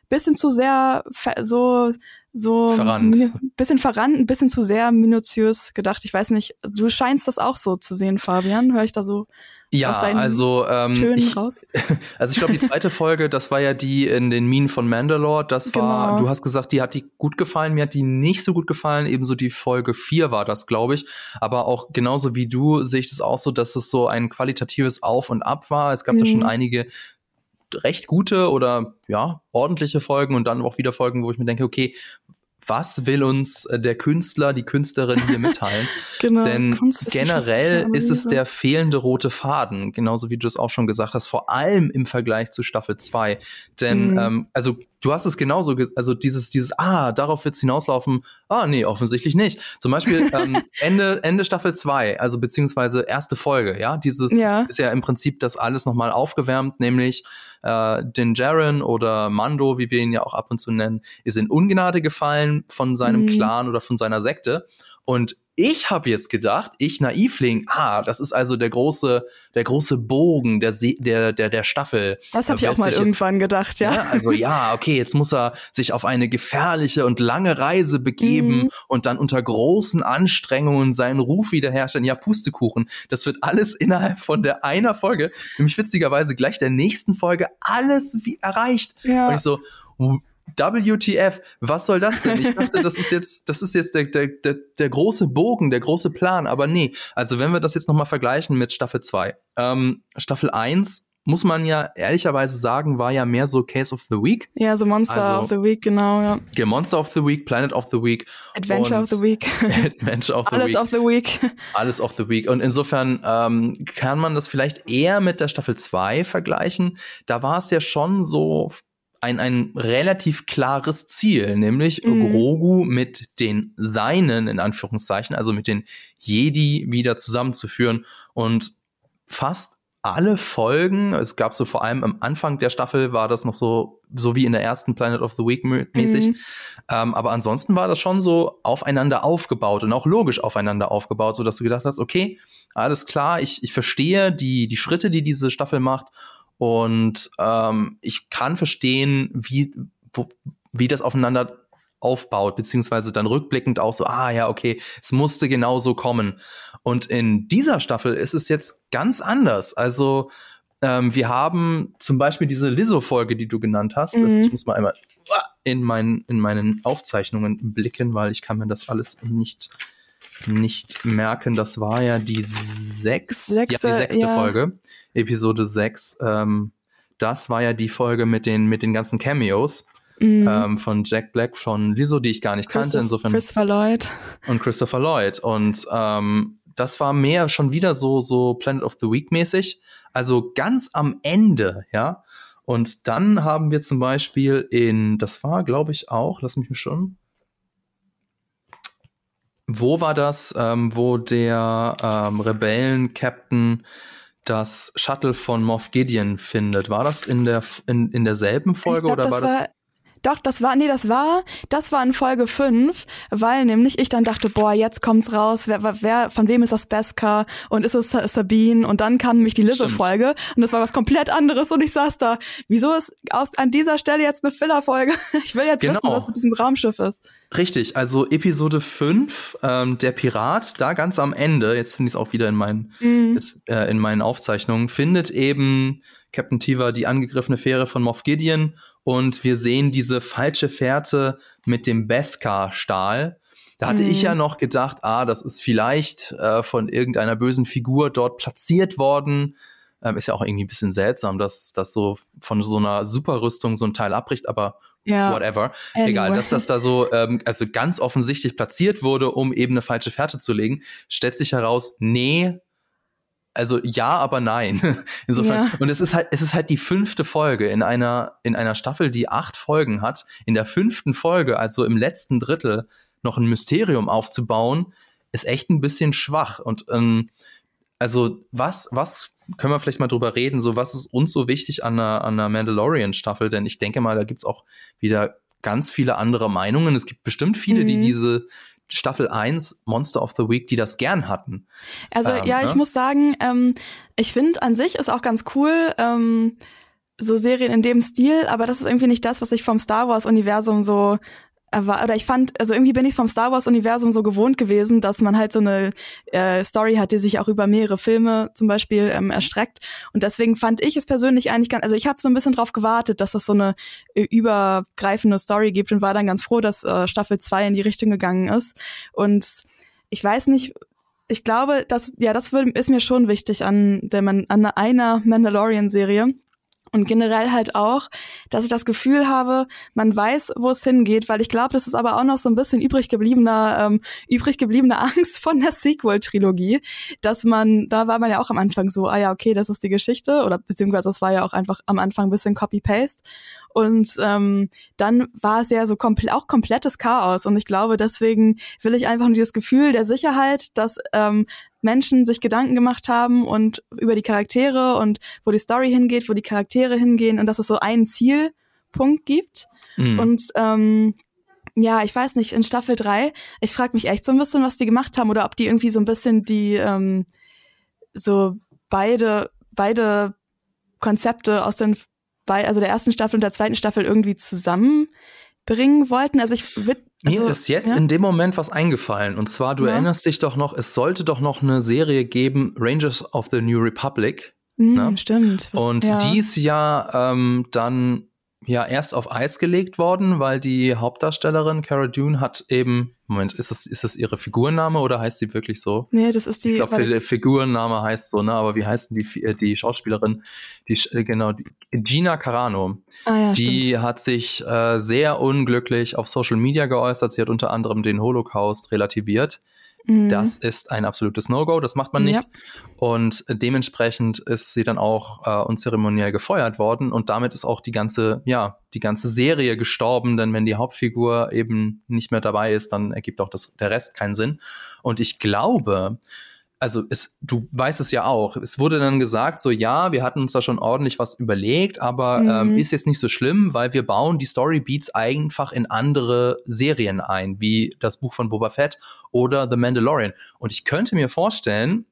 Speaker 2: bisschen zu sehr so so
Speaker 1: verrannt.
Speaker 2: ein bisschen verrannt, ein bisschen zu sehr minutiös gedacht. Ich weiß nicht, du scheinst das auch so zu sehen, Fabian. Höre ich da so
Speaker 1: ja, also ähm,
Speaker 2: Tönen
Speaker 1: ich,
Speaker 2: raus?
Speaker 1: Also ich glaube, die zweite Folge, das war ja die in den Minen von Mandalore. Das war, genau. du hast gesagt, die hat die gut gefallen, mir hat die nicht so gut gefallen. Ebenso die Folge 4 war das, glaube ich. Aber auch genauso wie du sehe ich das auch so, dass es so ein qualitatives Auf und Ab war. Es gab mhm. da schon mhm. einige recht gute oder ja, ordentliche Folgen und dann auch wieder Folgen, wo ich mir denke, okay, was will uns äh, der Künstler, die Künstlerin hier mitteilen? genau, Denn generell ist es der fehlende rote Faden, genauso wie du es auch schon gesagt hast, vor allem im Vergleich zu Staffel 2. Denn, mhm. ähm, also du hast es genauso, also dieses, dieses, ah, darauf wird's hinauslaufen, ah, nee, offensichtlich nicht. Zum Beispiel ähm, Ende, Ende Staffel 2, also beziehungsweise erste Folge, ja, dieses ja. ist ja im Prinzip das alles nochmal aufgewärmt, nämlich äh, den Jaren oder Mando, wie wir ihn ja auch ab und zu nennen, ist in Ungnade gefallen von seinem mhm. Clan oder von seiner Sekte. Und ich habe jetzt gedacht, ich Naivling, ah, das ist also der große, der große Bogen der Se der der der Staffel.
Speaker 2: Das habe ich auch mal irgendwann gedacht, ja.
Speaker 1: ja. Also ja, okay, jetzt muss er sich auf eine gefährliche und lange Reise begeben mhm. und dann unter großen Anstrengungen seinen Ruf wiederherstellen. Ja, Pustekuchen. Das wird alles innerhalb von der einer Folge, nämlich witzigerweise gleich der nächsten Folge, alles wie erreicht. Ja. Und ich so, WTF, was soll das denn? Ich dachte, das ist jetzt, das ist jetzt der, der, der, der große Bogen, der große Plan, aber nee. Also wenn wir das jetzt nochmal vergleichen mit Staffel 2. Ähm, Staffel 1 muss man ja ehrlicherweise sagen, war ja mehr so Case of the Week.
Speaker 2: Ja, so Monster also, of the Week, genau,
Speaker 1: ja. Monster of the Week, Planet of the Week.
Speaker 2: Adventure of the Week.
Speaker 1: Adventure of the
Speaker 2: Alles
Speaker 1: Week.
Speaker 2: of the Week.
Speaker 1: Alles of the Week. Und insofern ähm, kann man das vielleicht eher mit der Staffel 2 vergleichen. Da war es ja schon so ein, ein relativ klares Ziel, nämlich mhm. Grogu mit den Seinen, in Anführungszeichen, also mit den Jedi wieder zusammenzuführen und fast alle Folgen, es gab so vor allem am Anfang der Staffel war das noch so, so wie in der ersten Planet of the Week mäßig. Mhm. Ähm, aber ansonsten war das schon so aufeinander aufgebaut und auch logisch aufeinander aufgebaut, so dass du gedacht hast, okay, alles klar, ich, ich verstehe die, die Schritte, die diese Staffel macht und ähm, ich kann verstehen, wie, wo, wie das aufeinander aufbaut, beziehungsweise dann rückblickend auch so, ah ja, okay, es musste genau so kommen. Und in dieser Staffel ist es jetzt ganz anders. Also ähm, wir haben zum Beispiel diese Lizzo-Folge, die du genannt hast. Mhm. ich muss mal einmal in, mein, in meinen Aufzeichnungen blicken, weil ich kann mir das alles nicht, nicht merken. Das war ja die sechs, sechste, ja, die sechste ja. Folge. Episode 6. Ähm, das war ja die Folge mit den, mit den ganzen Cameos. Mhm. Ähm, von Jack Black, von Lizzo, die ich gar nicht kannte. Insofern
Speaker 2: Christopher Lloyd.
Speaker 1: Und Christopher Lloyd. Und ähm, das war mehr schon wieder so, so Planet of the Week mäßig. Also ganz am Ende, ja. Und dann haben wir zum Beispiel in, das war, glaube ich, auch, lass mich schon. Wo war das, ähm, wo der ähm, Rebellen-Captain das Shuttle von Moff Gideon findet. War das in der in, in derselben Folge
Speaker 2: glaub,
Speaker 1: oder war das?
Speaker 2: War, doch, das war, nee, das war, das war in Folge 5, weil nämlich ich dann dachte, boah, jetzt kommt's raus, wer, wer, von wem ist das Beskar und ist es Sabine und dann kam nämlich die Lizzo-Folge und das war was komplett anderes und ich saß da, wieso ist aus, an dieser Stelle jetzt eine Filler-Folge? Ich will jetzt genau. wissen, was mit diesem Raumschiff ist.
Speaker 1: Richtig, also Episode 5, ähm, der Pirat, da ganz am Ende, jetzt finde ich es auch wieder in meinen, mhm. ist, äh, in meinen Aufzeichnungen, findet eben Captain Tiva die angegriffene Fähre von Moff Gideon und wir sehen diese falsche Fährte mit dem Beskar-Stahl. Da hatte mhm. ich ja mhm. noch gedacht, ah, das ist vielleicht äh, von irgendeiner bösen Figur dort platziert worden. Ähm, ist ja auch irgendwie ein bisschen seltsam, dass das so von so einer Superrüstung so ein Teil abbricht, aber ja. whatever. Anyway. Egal, dass das da so ähm, also ganz offensichtlich platziert wurde, um eben eine falsche Fährte zu legen, stellt sich heraus, nee, also ja, aber nein. Insofern. Ja. Und es ist halt, es ist halt die fünfte Folge in einer, in einer Staffel, die acht Folgen hat. In der fünften Folge, also im letzten Drittel, noch ein Mysterium aufzubauen, ist echt ein bisschen schwach. Und ähm, also was, was können wir vielleicht mal drüber reden? So, was ist uns so wichtig an einer, an einer Mandalorian-Staffel? Denn ich denke mal, da gibt's auch wieder ganz viele andere Meinungen. Es gibt bestimmt viele, mhm. die diese Staffel 1 Monster of the Week, die das gern hatten.
Speaker 2: Also ähm, ja, ne? ich muss sagen, ähm, ich finde an sich ist auch ganz cool, ähm, so Serien in dem Stil, aber das ist irgendwie nicht das, was ich vom Star Wars Universum so oder ich fand, also irgendwie bin ich vom Star Wars Universum so gewohnt gewesen, dass man halt so eine äh, Story hat, die sich auch über mehrere Filme zum Beispiel ähm, erstreckt. Und deswegen fand ich es persönlich eigentlich ganz, also ich habe so ein bisschen drauf gewartet, dass es so eine äh, übergreifende Story gibt und war dann ganz froh, dass äh, Staffel 2 in die Richtung gegangen ist. Und ich weiß nicht, ich glaube, dass ja, das ist mir schon wichtig an der Man an einer Mandalorian-Serie und generell halt auch, dass ich das Gefühl habe, man weiß, wo es hingeht, weil ich glaube, das ist aber auch noch so ein bisschen übrig gebliebener, ähm, übrig gebliebene Angst von der Sequel-Trilogie, dass man, da war man ja auch am Anfang so, ah ja, okay, das ist die Geschichte, oder beziehungsweise das war ja auch einfach am Anfang ein bisschen Copy-Paste. Und ähm, dann war es ja so komple auch komplettes Chaos. Und ich glaube, deswegen will ich einfach nur dieses Gefühl der Sicherheit, dass ähm, Menschen sich Gedanken gemacht haben und über die Charaktere und wo die Story hingeht, wo die Charaktere hingehen und dass es so einen Zielpunkt gibt. Mhm. Und ähm, ja, ich weiß nicht, in Staffel 3, ich frage mich echt so ein bisschen, was die gemacht haben oder ob die irgendwie so ein bisschen die ähm, so beide, beide Konzepte aus den bei, also der ersten Staffel und der zweiten Staffel irgendwie zusammenbringen wollten. Also ich
Speaker 1: also, Mir ist jetzt ja? in dem Moment was eingefallen. Und zwar, du ja. erinnerst dich doch noch, es sollte doch noch eine Serie geben, Rangers of the New Republic.
Speaker 2: Mm, ne? Stimmt.
Speaker 1: Was, und ja. die ist ja ähm, dann ja erst auf Eis gelegt worden, weil die Hauptdarstellerin Cara Dune hat eben, Moment, ist das, ist das ihre Figurname oder heißt sie wirklich so?
Speaker 2: Nee, das ist die.
Speaker 1: Ich glaube, der Figurname heißt so, ne? Aber wie heißt denn die, äh, die Schauspielerin? Die, äh, genau, die, Gina Carano. Ah, ja, die stimmt. hat sich äh, sehr unglücklich auf Social Media geäußert. Sie hat unter anderem den Holocaust relativiert. Mhm. Das ist ein absolutes No-Go, das macht man nicht. Ja. Und dementsprechend ist sie dann auch äh, unzeremoniell gefeuert worden und damit ist auch die ganze, ja, die ganze Serie gestorben, denn wenn die Hauptfigur eben nicht mehr dabei ist, dann ergibt auch das, der Rest keinen Sinn. Und ich glaube, also es, du weißt es ja auch, es wurde dann gesagt, so ja, wir hatten uns da schon ordentlich was überlegt, aber mhm. ähm, ist jetzt nicht so schlimm, weil wir bauen die Storybeats einfach in andere Serien ein, wie das Buch von Boba Fett oder The Mandalorian. Und ich könnte mir vorstellen,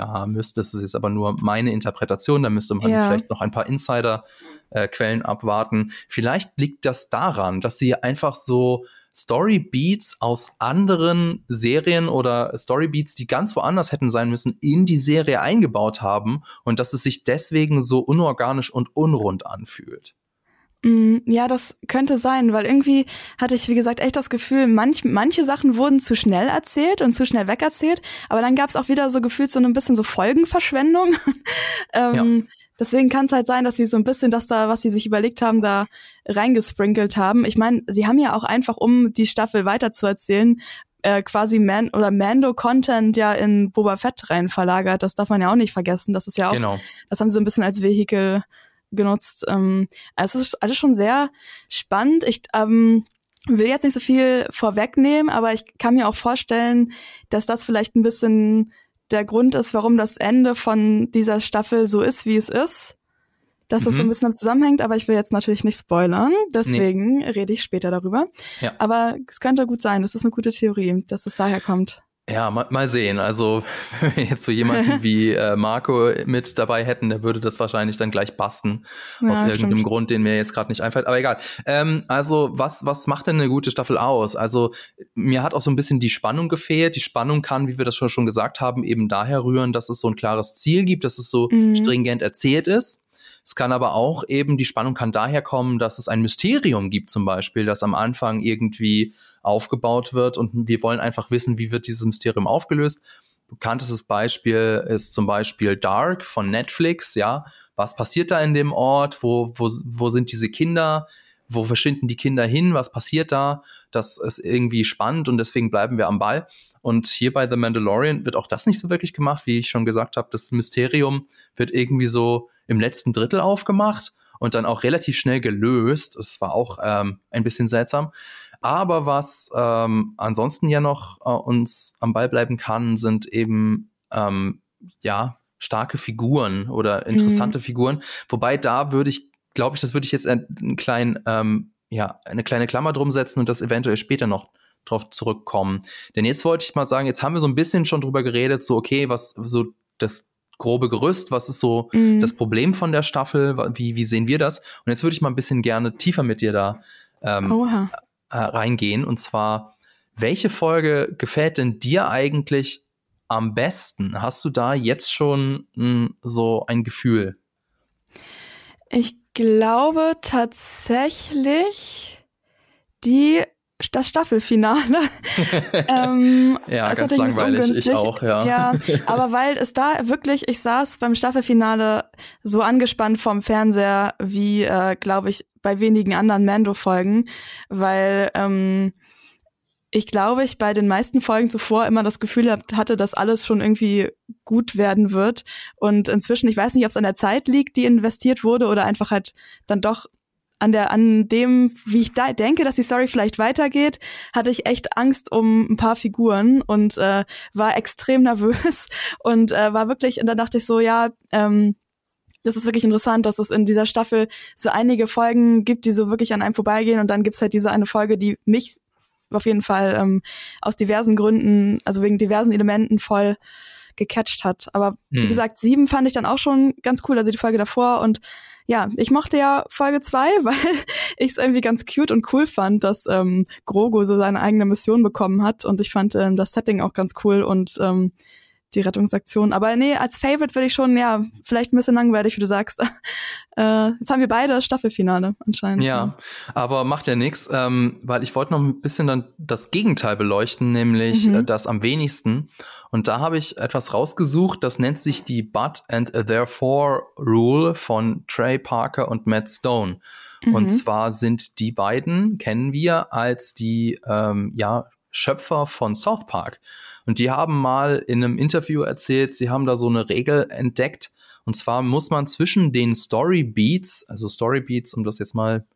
Speaker 1: da müsste, das ist jetzt aber nur meine Interpretation, da müsste man ja. vielleicht noch ein paar Insider-Quellen äh, abwarten. Vielleicht liegt das daran, dass sie einfach so Storybeats aus anderen Serien oder Storybeats, die ganz woanders hätten sein müssen, in die Serie eingebaut haben und dass es sich deswegen so unorganisch und unrund anfühlt.
Speaker 2: Mm, ja, das könnte sein, weil irgendwie hatte ich, wie gesagt, echt das Gefühl, manch, manche Sachen wurden zu schnell erzählt und zu schnell wegerzählt, aber dann gab es auch wieder so gefühlt so ein bisschen so Folgenverschwendung. ähm, ja. Deswegen kann es halt sein, dass sie so ein bisschen das da, was sie sich überlegt haben, da reingesprinkelt haben. Ich meine, sie haben ja auch einfach, um die Staffel weiterzuerzählen, äh, quasi Man oder Mando-Content ja in Boba Fett rein verlagert. Das darf man ja auch nicht vergessen. Das ist ja auch, genau. das haben sie ein bisschen als Vehikel genutzt. Ähm, also es ist alles schon sehr spannend. Ich ähm, will jetzt nicht so viel vorwegnehmen, aber ich kann mir auch vorstellen, dass das vielleicht ein bisschen der Grund ist, warum das Ende von dieser Staffel so ist, wie es ist. Dass das so ein mhm. bisschen zusammenhängt, aber ich will jetzt natürlich nicht spoilern, deswegen nee. rede ich später darüber. Ja. Aber es könnte gut sein, das ist eine gute Theorie, dass es daher kommt.
Speaker 1: Ja, mal, mal sehen. Also, wenn wir jetzt so jemanden wie äh, Marco mit dabei hätten, der würde das wahrscheinlich dann gleich basten. Ja, aus irgendeinem stimmt. Grund, den mir jetzt gerade nicht einfällt. Aber egal. Ähm, also, was, was macht denn eine gute Staffel aus? Also, mir hat auch so ein bisschen die Spannung gefehlt. Die Spannung kann, wie wir das schon, schon gesagt haben, eben daher rühren, dass es so ein klares Ziel gibt, dass es so mhm. stringent erzählt ist. Es kann aber auch eben, die Spannung kann daher kommen, dass es ein Mysterium gibt, zum Beispiel, das am Anfang irgendwie aufgebaut wird und wir wollen einfach wissen, wie wird dieses Mysterium aufgelöst. Bekanntestes Beispiel ist zum Beispiel Dark von Netflix, ja. Was passiert da in dem Ort? Wo, wo, wo sind diese Kinder? Wo verschwinden die Kinder hin? Was passiert da? Das ist irgendwie spannend und deswegen bleiben wir am Ball. Und hier bei The Mandalorian wird auch das nicht so wirklich gemacht, wie ich schon gesagt habe. Das Mysterium wird irgendwie so im letzten Drittel aufgemacht und dann auch relativ schnell gelöst. Das war auch ähm, ein bisschen seltsam. Aber was ähm, ansonsten ja noch äh, uns am Ball bleiben kann, sind eben ähm, ja starke Figuren oder interessante mhm. Figuren. Wobei da würde ich, glaube ich, das würde ich jetzt einen kleinen, ähm, ja, eine kleine Klammer drum setzen und das eventuell später noch drauf zurückkommen. Denn jetzt wollte ich mal sagen, jetzt haben wir so ein bisschen schon drüber geredet, so okay, was so das grobe Gerüst, was ist so mhm. das Problem von der Staffel, wie, wie sehen wir das? Und jetzt würde ich mal ein bisschen gerne tiefer mit dir da ähm, äh, reingehen. Und zwar, welche Folge gefällt denn dir eigentlich am besten? Hast du da jetzt schon mh, hm, so ein Gefühl?
Speaker 2: Ich glaube tatsächlich die das Staffelfinale.
Speaker 1: ähm, ja, ganz langweilig, ich auch, ja.
Speaker 2: ja. Aber weil es da wirklich, ich saß beim Staffelfinale so angespannt vom Fernseher wie, äh, glaube ich, bei wenigen anderen Mando-Folgen, weil ähm, ich glaube, ich bei den meisten Folgen zuvor immer das Gefühl hatte, dass alles schon irgendwie gut werden wird. Und inzwischen, ich weiß nicht, ob es an der Zeit liegt, die investiert wurde, oder einfach halt dann doch an der, an dem, wie ich da denke, dass die Story vielleicht weitergeht, hatte ich echt Angst um ein paar Figuren und äh, war extrem nervös und äh, war wirklich, und dann dachte ich so, ja, ähm, das ist wirklich interessant, dass es in dieser Staffel so einige Folgen gibt, die so wirklich an einem vorbeigehen und dann gibt's halt diese eine Folge, die mich auf jeden Fall ähm, aus diversen Gründen, also wegen diversen Elementen voll gecatcht hat. Aber hm. wie gesagt, sieben fand ich dann auch schon ganz cool, also die Folge davor und ja, ich mochte ja Folge zwei, weil ich es irgendwie ganz cute und cool fand, dass ähm, Grogu so seine eigene Mission bekommen hat. Und ich fand ähm, das Setting auch ganz cool und ähm, die Rettungsaktion. Aber nee, als Favorite würde ich schon, ja, vielleicht ein bisschen langweilig, wie du sagst. äh, jetzt haben wir beide das Staffelfinale anscheinend.
Speaker 1: Ja, ja. aber macht ja nichts, ähm, weil ich wollte noch ein bisschen dann das Gegenteil beleuchten, nämlich mhm. äh, das am wenigsten. Und da habe ich etwas rausgesucht, das nennt sich die But and Therefore Rule von Trey Parker und Matt Stone. Mhm. Und zwar sind die beiden, kennen wir als die ähm, ja, Schöpfer von South Park. Und die haben mal in einem Interview erzählt, sie haben da so eine Regel entdeckt. Und zwar muss man zwischen den Story Beats, also Story Beats, um das jetzt mal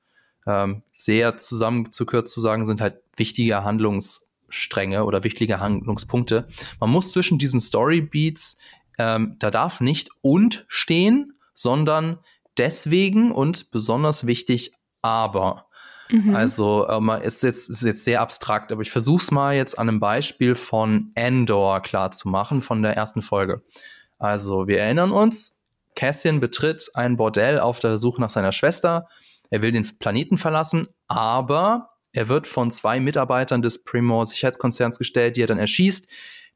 Speaker 1: ähm, sehr zusammengekürzt zu sagen, sind halt wichtige Handlungsstränge oder wichtige Handlungspunkte. Man muss zwischen diesen Story Beats, ähm, da darf nicht und stehen, sondern deswegen und besonders wichtig aber. Mhm. Also ähm, ist, jetzt, ist jetzt sehr abstrakt, aber ich versuche es mal jetzt an einem Beispiel von Endor klar zu machen, von der ersten Folge. Also wir erinnern uns, Cassian betritt ein Bordell auf der Suche nach seiner Schwester. Er will den Planeten verlassen, aber er wird von zwei Mitarbeitern des Primor Sicherheitskonzerns gestellt, die er dann erschießt.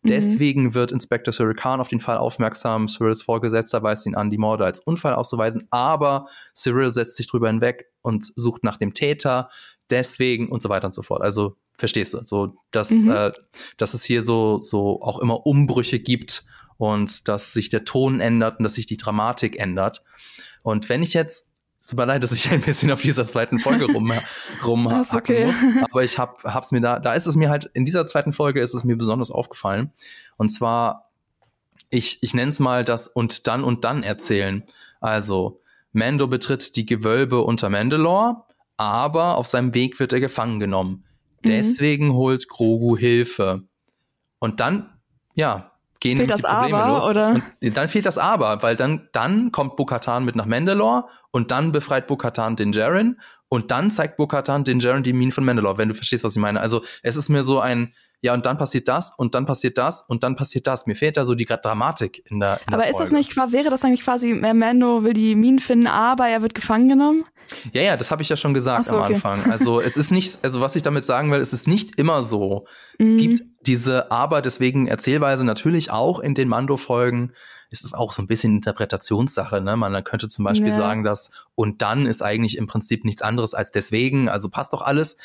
Speaker 1: Mhm. Deswegen wird Inspector Cyril Khan auf den Fall aufmerksam. Cyrils Vorgesetzter weist ihn an, die Morde als Unfall auszuweisen, aber Cyril setzt sich drüber hinweg und sucht nach dem Täter. Deswegen und so weiter und so fort. Also verstehst du, so dass, mhm. äh, dass es hier so, so auch immer Umbrüche gibt und dass sich der Ton ändert und dass sich die Dramatik ändert. Und wenn ich jetzt tut mir leid, dass ich ein bisschen auf dieser zweiten Folge rum, rum okay. muss. Aber ich hab, hab's mir da, da ist es mir halt, in dieser zweiten Folge ist es mir besonders aufgefallen. Und zwar, ich, ich nenne es mal das und dann und dann erzählen. Also, Mando betritt die Gewölbe unter Mandalore, aber auf seinem Weg wird er gefangen genommen. Mhm. Deswegen holt Grogu Hilfe. Und dann, ja, gehen
Speaker 2: fehlt das
Speaker 1: Probleme
Speaker 2: Aber,
Speaker 1: los.
Speaker 2: oder?
Speaker 1: Und dann fehlt das Aber, weil dann, dann kommt Bo-Katan mit nach Mandalore und dann befreit Bo-Katan den Jaren und dann zeigt Bo-Katan den Jaren die Minen von Mandalore, wenn du verstehst, was ich meine. Also es ist mir so ein, ja, und dann passiert das und dann passiert das und dann passiert das. Mir fehlt da so die Dramatik in der in
Speaker 2: Aber
Speaker 1: der
Speaker 2: ist das
Speaker 1: Folge.
Speaker 2: nicht, qua- wäre das eigentlich quasi, Mando will die Minen finden, aber er wird gefangen genommen?
Speaker 1: Ja, ja, das habe ich ja schon gesagt
Speaker 2: so,
Speaker 1: am
Speaker 2: okay.
Speaker 1: Anfang. Also es ist nicht, also was ich damit sagen will, es ist nicht immer so. Es
Speaker 2: Mhm.
Speaker 1: gibt diese Aber deswegen Erzählweise natürlich auch in den Mando-Folgen. Es ist auch so ein bisschen Interpretationssache. Ne? Man könnte zum Beispiel
Speaker 2: Ja.
Speaker 1: sagen, dass und dann ist eigentlich im Prinzip nichts anderes als deswegen. Also passt doch alles.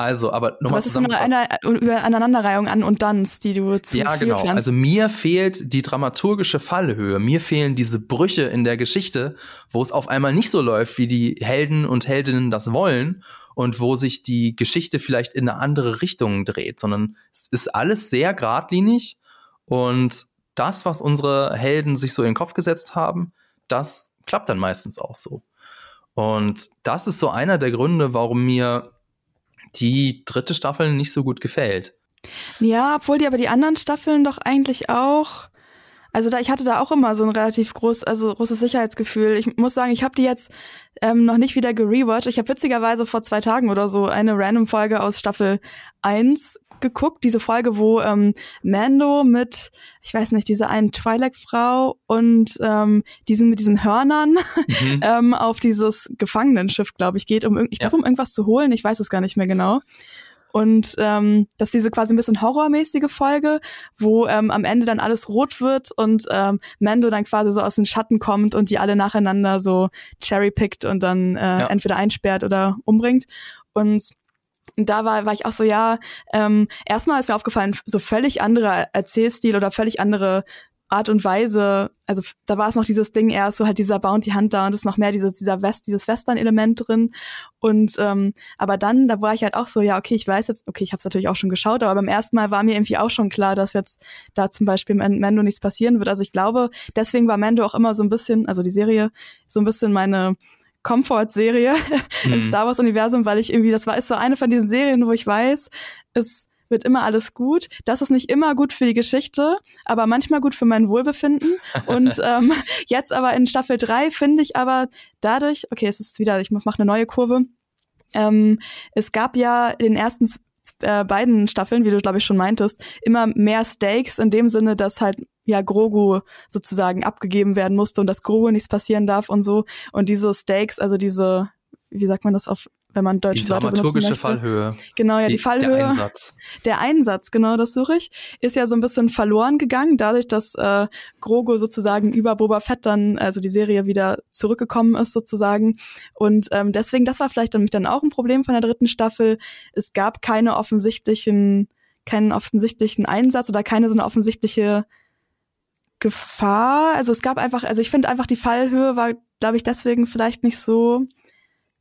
Speaker 1: Also, aber nochmal
Speaker 2: es ist nur
Speaker 1: zusammengefasst.
Speaker 2: eine, eine Aneinanderreihung an und Danns, die du zu
Speaker 1: Ja,
Speaker 2: viel
Speaker 1: genau.
Speaker 2: pflanzt.
Speaker 1: Also mir fehlt die dramaturgische Fallhöhe. Mir fehlen diese Brüche in der Geschichte, wo es auf einmal nicht so läuft, wie die Helden und Heldinnen das wollen und wo sich die Geschichte vielleicht in eine andere Richtung dreht, sondern es ist alles sehr geradlinig und das, was unsere Helden sich so in den Kopf gesetzt haben, das klappt dann meistens auch so. Und das ist so einer der Gründe, warum mir die dritte Staffel nicht so gut gefällt.
Speaker 2: Ja, obwohl die aber die anderen Staffeln doch eigentlich auch. Also da, ich hatte da auch immer so ein relativ groß, also großes Sicherheitsgefühl. Ich muss sagen, ich habe die jetzt ähm, noch nicht wieder gerewatcht. Ich habe witzigerweise vor zwei Tagen oder so eine Random-Folge aus Staffel 1 geguckt. Diese Folge, wo ähm, Mando mit, ich weiß nicht, dieser einen Twi'lek-Frau und ähm, diesen mit diesen Hörnern
Speaker 1: Mhm.
Speaker 2: ähm, auf dieses Gefangenenschiff, glaube ich, geht, um ich
Speaker 1: Ja.
Speaker 2: glaube, um irgendwas zu holen. Ich weiß es gar nicht mehr genau. Und ähm, das ist diese quasi ein bisschen horrormäßige Folge, wo ähm, am Ende dann alles rot wird und ähm, Mando dann quasi so aus den Schatten kommt und die alle nacheinander so cherrypickt und dann äh,
Speaker 1: Ja.
Speaker 2: entweder einsperrt oder umbringt. Und da war, war ich auch so, ja, ähm, erstmal ist mir aufgefallen, so völlig anderer Erzählstil oder völlig andere Art und Weise, also da war es noch dieses Ding eher so halt dieser Bounty Hunter und es ist noch mehr dieses, dieser West, dieses Western-Element drin. Und ähm, aber dann, da war ich halt auch so, ja, okay, ich weiß jetzt, okay, ich habe es natürlich auch schon geschaut, aber beim ersten Mal war mir irgendwie auch schon klar, dass jetzt da zum Beispiel Mando nichts passieren wird. Also ich glaube, deswegen war Mando auch immer so ein bisschen, also die Serie, so ein bisschen meine Comfort-Serie im
Speaker 1: Mhm.
Speaker 2: Star Wars-Universum, weil ich irgendwie, das war ist so eine von diesen Serien, wo ich weiß, es wird immer alles gut. Das ist nicht immer gut für die Geschichte, aber manchmal gut für mein Wohlbefinden. Und ähm, jetzt aber in Staffel 3 finde ich aber dadurch, okay, es ist wieder, ich mache eine neue Kurve. Ähm, es gab ja in den ersten äh, beiden Staffeln, wie du glaube ich schon meintest, immer mehr Stakes in dem Sinne, dass halt ja Grogu sozusagen abgegeben werden musste und dass Grogu nichts passieren darf und so. Und diese Stakes, also diese, wie sagt man das auf, wenn man
Speaker 1: Die
Speaker 2: deutsche Wörter benutzen
Speaker 1: dramaturgische? Fallhöhe.
Speaker 2: Genau, ja, die,
Speaker 1: Der
Speaker 2: Fallhöhe.
Speaker 1: Einsatz.
Speaker 2: Der Einsatz, genau, das suche ich, ist ja so ein bisschen verloren gegangen, dadurch, dass äh, Grogu sozusagen über Boba Fett dann, also die Serie wieder zurückgekommen ist sozusagen. Und ähm, deswegen, das war vielleicht dann, dann auch ein Problem von der dritten Staffel. Es gab keine offensichtlichen, keinen offensichtlichen Einsatz oder keine so eine offensichtliche Gefahr. Also es gab einfach, also ich finde einfach die Fallhöhe war, glaube ich, deswegen vielleicht nicht so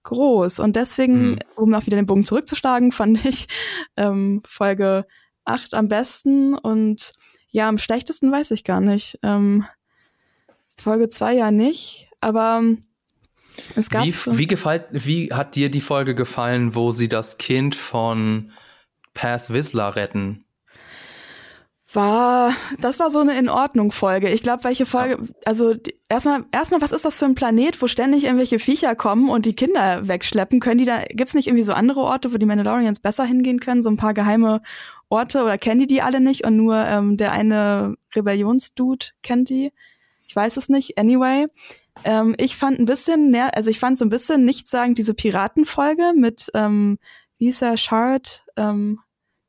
Speaker 2: groß. Und deswegen,
Speaker 1: Mhm.
Speaker 2: um auch wieder den Bogen zurückzuschlagen, fand ich ähm, Folge 8 am besten und ja, am schlechtesten weiß ich gar nicht. Ähm, Folge 2 ja nicht, aber ähm, es gab
Speaker 1: Wie,
Speaker 2: so-
Speaker 1: wie, gefällt, wie hat dir die Folge gefallen, wo sie das Kind von Paz Whistler retten?
Speaker 2: War, das war so eine in Ordnung Folge. Ich glaube, welche Folge, also erstmal, erstmal, was ist das für ein Planet, wo ständig irgendwelche Viecher kommen und die Kinder wegschleppen? Können die da, gibt's nicht irgendwie so andere Orte, wo die Mandalorians besser hingehen können? So ein paar geheime Orte oder kennen die die alle nicht und nur ähm, der eine Rebellionsdude kennt die? Ich weiß es nicht. Anyway, ähm, ich fand ein bisschen, ner- also ich fand so ein bisschen nichtssagend diese Piratenfolge mit, ähm, wie er, Shard, ähm,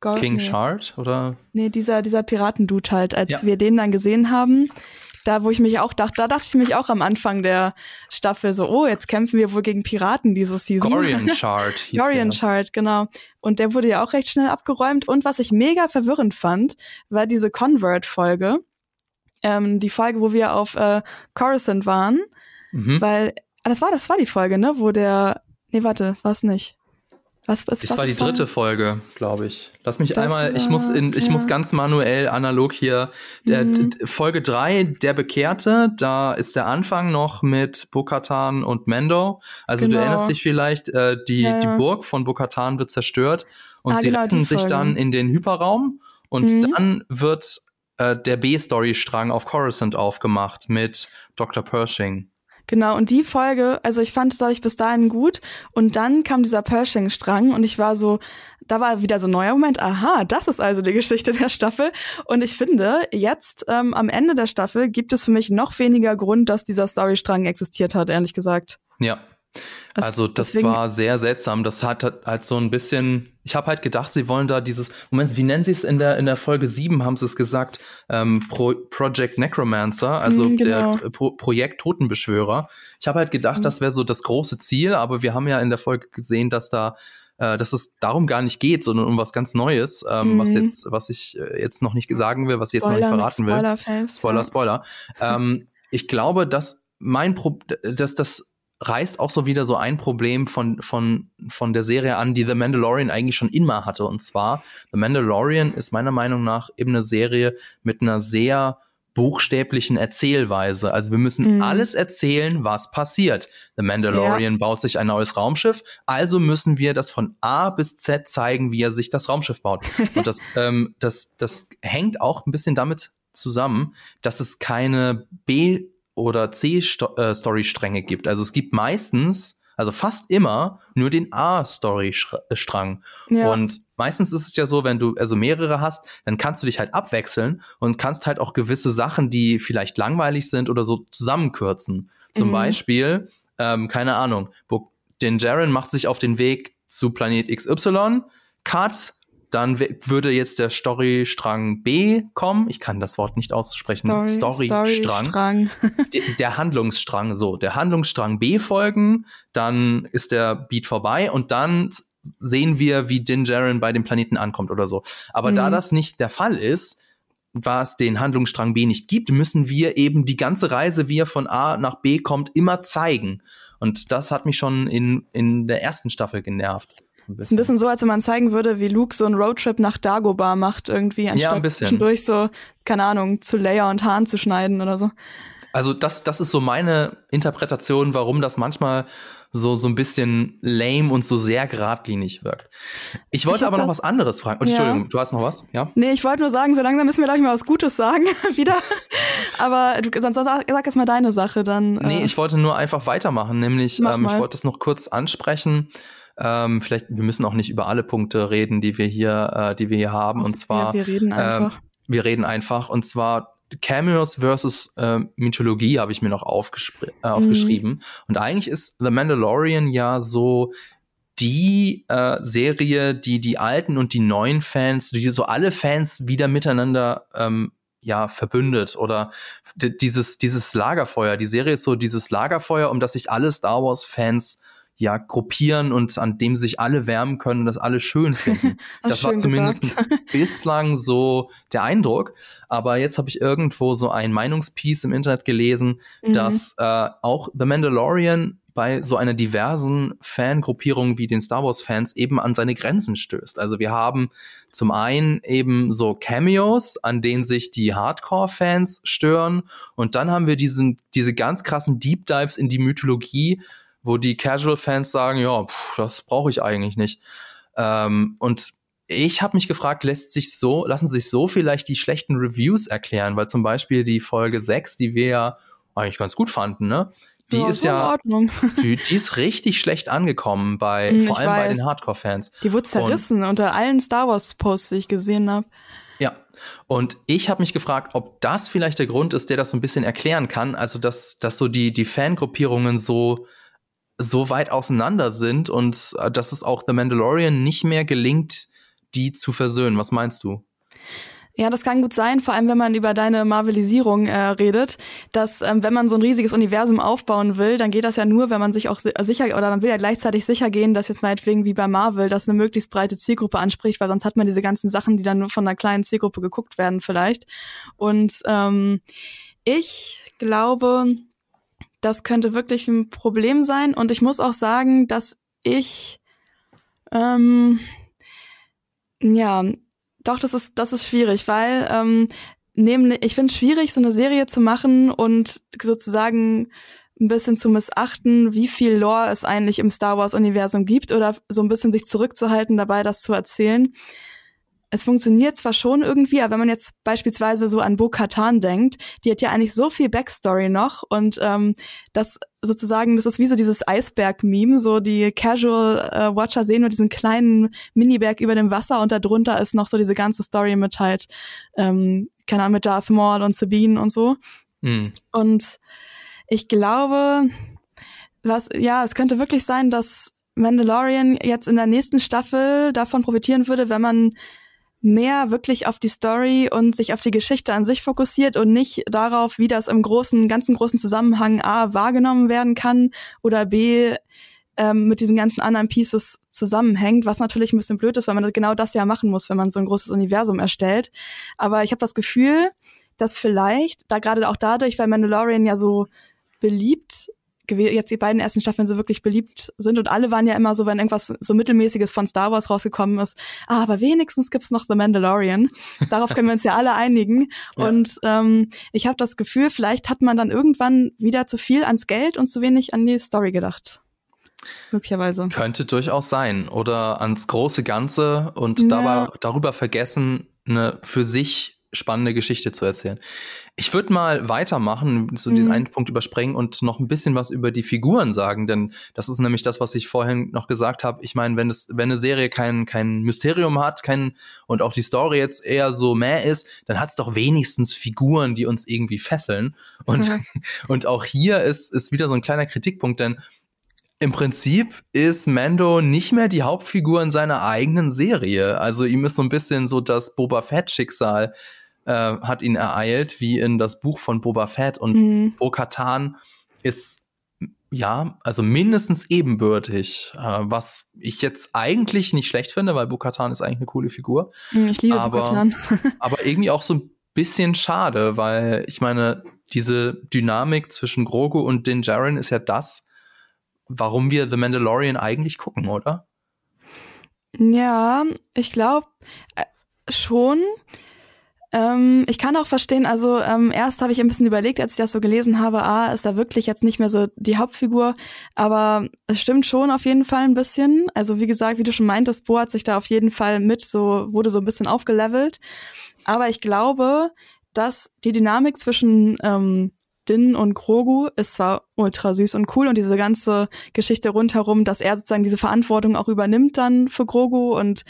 Speaker 2: Gor-
Speaker 1: King
Speaker 2: nee.
Speaker 1: Shard oder?
Speaker 2: Nee, dieser, dieser Piratendude halt, als
Speaker 1: Ja.
Speaker 2: wir den dann gesehen haben, da wo ich mich auch dachte, da dachte ich mich auch am Anfang der Staffel so, oh, jetzt kämpfen wir wohl gegen Piraten diese Season.
Speaker 1: Gorian Shard hieß
Speaker 2: Gorian
Speaker 1: der.
Speaker 2: Shard, genau. Und der wurde ja auch recht schnell abgeräumt. Und was ich mega verwirrend fand, war diese Convert-Folge. Ähm, die Folge, wo wir auf äh, Coruscant waren,
Speaker 1: Mhm.
Speaker 2: weil, ah, das war, das war die Folge, ne, wo der, nee, warte, war's nicht. Was, was,
Speaker 1: Das
Speaker 2: was
Speaker 1: war die dritte Folge, glaube ich. Lass mich
Speaker 2: Das
Speaker 1: einmal, ich muss in, ich
Speaker 2: war-
Speaker 1: muss ganz manuell analog hier. Der,
Speaker 2: Mhm.
Speaker 1: Folge 3, der Bekehrte, da ist der Anfang noch mit Bokatan und Mendo. Also du
Speaker 2: Genau.
Speaker 1: erinnerst dich vielleicht, äh, die,
Speaker 2: Ja,
Speaker 1: die
Speaker 2: ja.
Speaker 1: Burg von Bokatan wird zerstört und
Speaker 2: Ah,
Speaker 1: sie
Speaker 2: genau,
Speaker 1: retten
Speaker 2: die
Speaker 1: sich dann in den Hyperraum und
Speaker 2: Mhm.
Speaker 1: dann wird äh, der B-Story-Strang auf Coruscant aufgemacht mit Dr. Pershing.
Speaker 2: Genau, und die Folge, also ich fand es, glaube ich, bis dahin gut. Und dann kam dieser Pershing-Strang und ich war so, da war wieder so ein neuer Moment, aha, das ist also die Geschichte der Staffel. Und ich finde, jetzt ähm, am Ende der Staffel gibt es für mich noch weniger Grund, dass dieser Storystrang existiert hat, ehrlich gesagt.
Speaker 1: Ja, also das deswegen, war sehr seltsam. Das hat halt so ein bisschen. Ich habe halt gedacht, sie wollen da dieses. Moment, wie nennen sie es in der in der Folge 7 haben sie es gesagt? Ähm, Pro, Project Necromancer, also mm, genau. der Pro, Projekt Totenbeschwörer. Ich habe halt gedacht, mhm. das wäre so das große Ziel, aber wir haben ja in der Folge gesehen, dass da äh, dass es darum gar nicht geht, sondern um was ganz Neues, ähm, mhm. was jetzt, was ich äh, jetzt noch nicht sagen will, was ich jetzt Spoiler, noch nicht verraten will. Spoiler, Spoiler, Spoiler. ähm, ich glaube, dass mein Pro dass das reißt auch so wieder so ein Problem von, von, von der Serie an, die The Mandalorian eigentlich schon immer hatte. Und zwar, The Mandalorian ist meiner Meinung nach eben eine Serie mit einer sehr buchstäblichen Erzählweise. Also wir müssen mhm. alles erzählen, was passiert. The Mandalorian ja. baut sich ein neues Raumschiff, also müssen wir das von A bis Z zeigen, wie er sich das Raumschiff baut. Und das, ähm, das, das hängt auch ein bisschen damit zusammen, dass es keine B oder C-Story-Stränge gibt. Also es gibt meistens, also fast immer, nur den A-Story-Strang. Ja. Und meistens ist es ja so, wenn du also mehrere hast, dann kannst du dich halt abwechseln und kannst halt auch gewisse Sachen, die vielleicht langweilig sind oder so zusammenkürzen. Zum mhm. Beispiel, ähm, keine Ahnung, den Jaren macht sich auf den Weg zu Planet XY, Cut, dann würde jetzt der Storystrang B kommen. Ich kann das Wort nicht aussprechen. Story, Storystrang. Story der, der Handlungsstrang, so. Der Handlungsstrang B folgen, dann ist der Beat vorbei und dann sehen wir, wie Din Djarin bei dem Planeten ankommt oder so. Aber mhm. da das nicht der Fall ist, was den Handlungsstrang B nicht gibt, müssen wir eben die ganze Reise, wie er von A nach B kommt, immer zeigen. Und das hat mich schon in, in der ersten Staffel genervt.
Speaker 2: Ein ist ein bisschen so, als wenn man zeigen würde, wie Luke so einen Roadtrip nach Dagobah macht irgendwie, anstatt ja, ein bisschen. zwischendurch so, keine Ahnung, zu Leia und Hahn zu schneiden oder so.
Speaker 1: Also das, das ist so meine Interpretation, warum das manchmal so, so ein bisschen lame und so sehr geradlinig wirkt. Ich wollte ich aber noch was anderes fragen. Oh, Entschuldigung, ja. du hast noch was? Ja?
Speaker 2: Nee, ich wollte nur sagen, so langsam müssen wir gleich mal was Gutes sagen wieder. aber du, sonst sag, sag erst mal deine Sache dann.
Speaker 1: Nee, äh. ich wollte nur einfach weitermachen, nämlich ähm, ich wollte es noch kurz ansprechen. Ähm, vielleicht, wir müssen auch nicht über alle Punkte reden, die wir hier, äh, die wir hier haben. Und zwar, ja,
Speaker 2: wir reden einfach.
Speaker 1: Ähm, wir reden einfach. Und zwar Cameos versus äh, Mythologie habe ich mir noch äh, aufgeschrieben. Mhm. Und eigentlich ist The Mandalorian ja so die äh, Serie, die die alten und die neuen Fans, die so alle Fans wieder miteinander ähm, ja verbündet oder dieses dieses Lagerfeuer. Die Serie ist so dieses Lagerfeuer, um das sich alle Star Wars Fans ja gruppieren und an dem sich alle wärmen können und das alle schön finden. das, das war zumindest bislang so der Eindruck. Aber jetzt habe ich irgendwo so ein Meinungspiece im Internet gelesen, mhm. dass äh, auch The Mandalorian bei so einer diversen Fangruppierung wie den Star Wars Fans eben an seine Grenzen stößt. Also wir haben zum einen eben so Cameos, an denen sich die Hardcore-Fans stören und dann haben wir diesen, diese ganz krassen Deep Dives in die Mythologie, wo die Casual-Fans sagen, ja, pff, das brauche ich eigentlich nicht. Ähm, und ich habe mich gefragt, lässt sich so, lassen sich so vielleicht die schlechten Reviews erklären, weil zum Beispiel die Folge 6, die wir ja eigentlich ganz gut fanden, ne? Die ja, ist ja, die, die, ist richtig schlecht angekommen bei, hm, vor allem weiß. bei den Hardcore-Fans.
Speaker 2: Die wurde zerrissen und, unter allen Star Wars-Posts, die ich gesehen habe.
Speaker 1: Ja, und ich habe mich gefragt, ob das vielleicht der Grund ist, der das so ein bisschen erklären kann. Also, dass, dass so die, die Fangruppierungen so so weit auseinander sind und äh, dass es auch The Mandalorian nicht mehr gelingt, die zu versöhnen. Was meinst du?
Speaker 2: Ja, das kann gut sein, vor allem wenn man über deine Marvelisierung äh, redet, dass ähm, wenn man so ein riesiges Universum aufbauen will, dann geht das ja nur, wenn man sich auch sicher oder man will ja gleichzeitig sicher gehen, dass jetzt meinetwegen wie bei Marvel das eine möglichst breite Zielgruppe anspricht, weil sonst hat man diese ganzen Sachen, die dann nur von einer kleinen Zielgruppe geguckt werden vielleicht. Und ähm, ich glaube, das könnte wirklich ein Problem sein. Und ich muss auch sagen, dass ich, ähm, ja, doch, das ist, das ist schwierig, weil ähm, nämlich, ich finde es schwierig, so eine Serie zu machen und sozusagen ein bisschen zu missachten, wie viel Lore es eigentlich im Star Wars-Universum gibt oder so ein bisschen sich zurückzuhalten dabei, das zu erzählen. Es funktioniert zwar schon irgendwie, aber wenn man jetzt beispielsweise so an Bo Katan denkt, die hat ja eigentlich so viel Backstory noch und ähm, das sozusagen, das ist wie so dieses Eisberg-Meme, so die Casual-Watcher äh, sehen nur diesen kleinen Miniberg über dem Wasser und darunter ist noch so diese ganze Story mit halt, ähm, keine Ahnung, mit Darth Maul und Sabine und so. Mhm. Und ich glaube, was, ja, es könnte wirklich sein, dass Mandalorian jetzt in der nächsten Staffel davon profitieren würde, wenn man mehr wirklich auf die Story und sich auf die Geschichte an sich fokussiert und nicht darauf, wie das im großen, ganzen großen Zusammenhang A wahrgenommen werden kann oder B ähm, mit diesen ganzen anderen Pieces zusammenhängt, was natürlich ein bisschen blöd ist, weil man genau das ja machen muss, wenn man so ein großes Universum erstellt. Aber ich habe das Gefühl, dass vielleicht, da gerade auch dadurch, weil Mandalorian ja so beliebt jetzt die beiden ersten Staffeln so wirklich beliebt sind und alle waren ja immer so, wenn irgendwas so mittelmäßiges von Star Wars rausgekommen ist, ah, aber wenigstens gibt's noch The Mandalorian. Darauf können wir uns ja alle einigen. Ja. Und ähm, ich habe das Gefühl, vielleicht hat man dann irgendwann wieder zu viel ans Geld und zu wenig an die Story gedacht. Möglicherweise.
Speaker 1: Könnte durchaus sein. Oder ans große Ganze und ja. dabei, darüber vergessen, eine für sich spannende Geschichte zu erzählen. Ich würde mal weitermachen, so mhm. den einen Punkt überspringen und noch ein bisschen was über die Figuren sagen, denn das ist nämlich das, was ich vorhin noch gesagt habe. Ich meine, wenn es, wenn eine Serie kein, kein Mysterium hat, kein, und auch die Story jetzt eher so mehr ist, dann hat es doch wenigstens Figuren, die uns irgendwie fesseln. Und, mhm. und auch hier ist, ist wieder so ein kleiner Kritikpunkt, denn im Prinzip ist Mando nicht mehr die Hauptfigur in seiner eigenen Serie. Also ihm ist so ein bisschen so das Boba Fett-Schicksal äh, hat ihn ereilt, wie in das Buch von Boba Fett. Und mhm. Bo-Katan ist ja, also mindestens ebenbürtig, äh, was ich jetzt eigentlich nicht schlecht finde, weil Bo-Katan ist eigentlich eine coole Figur.
Speaker 2: Mhm, ich liebe Bo-Katan.
Speaker 1: aber irgendwie auch so ein bisschen schade, weil ich meine, diese Dynamik zwischen Grogu und Din Djarin ist ja das, warum wir The Mandalorian eigentlich gucken, oder?
Speaker 2: Ja, ich glaube äh, schon. Ähm, ich kann auch verstehen, also ähm, erst habe ich ein bisschen überlegt, als ich das so gelesen habe, ah, ist er wirklich jetzt nicht mehr so die Hauptfigur, aber es stimmt schon auf jeden Fall ein bisschen. Also wie gesagt, wie du schon meintest, Bo hat sich da auf jeden Fall mit so, wurde so ein bisschen aufgelevelt. Aber ich glaube, dass die Dynamik zwischen ähm, Din und Grogu ist zwar ultra süß und cool und diese ganze Geschichte rundherum, dass er sozusagen diese Verantwortung auch übernimmt dann für Grogu und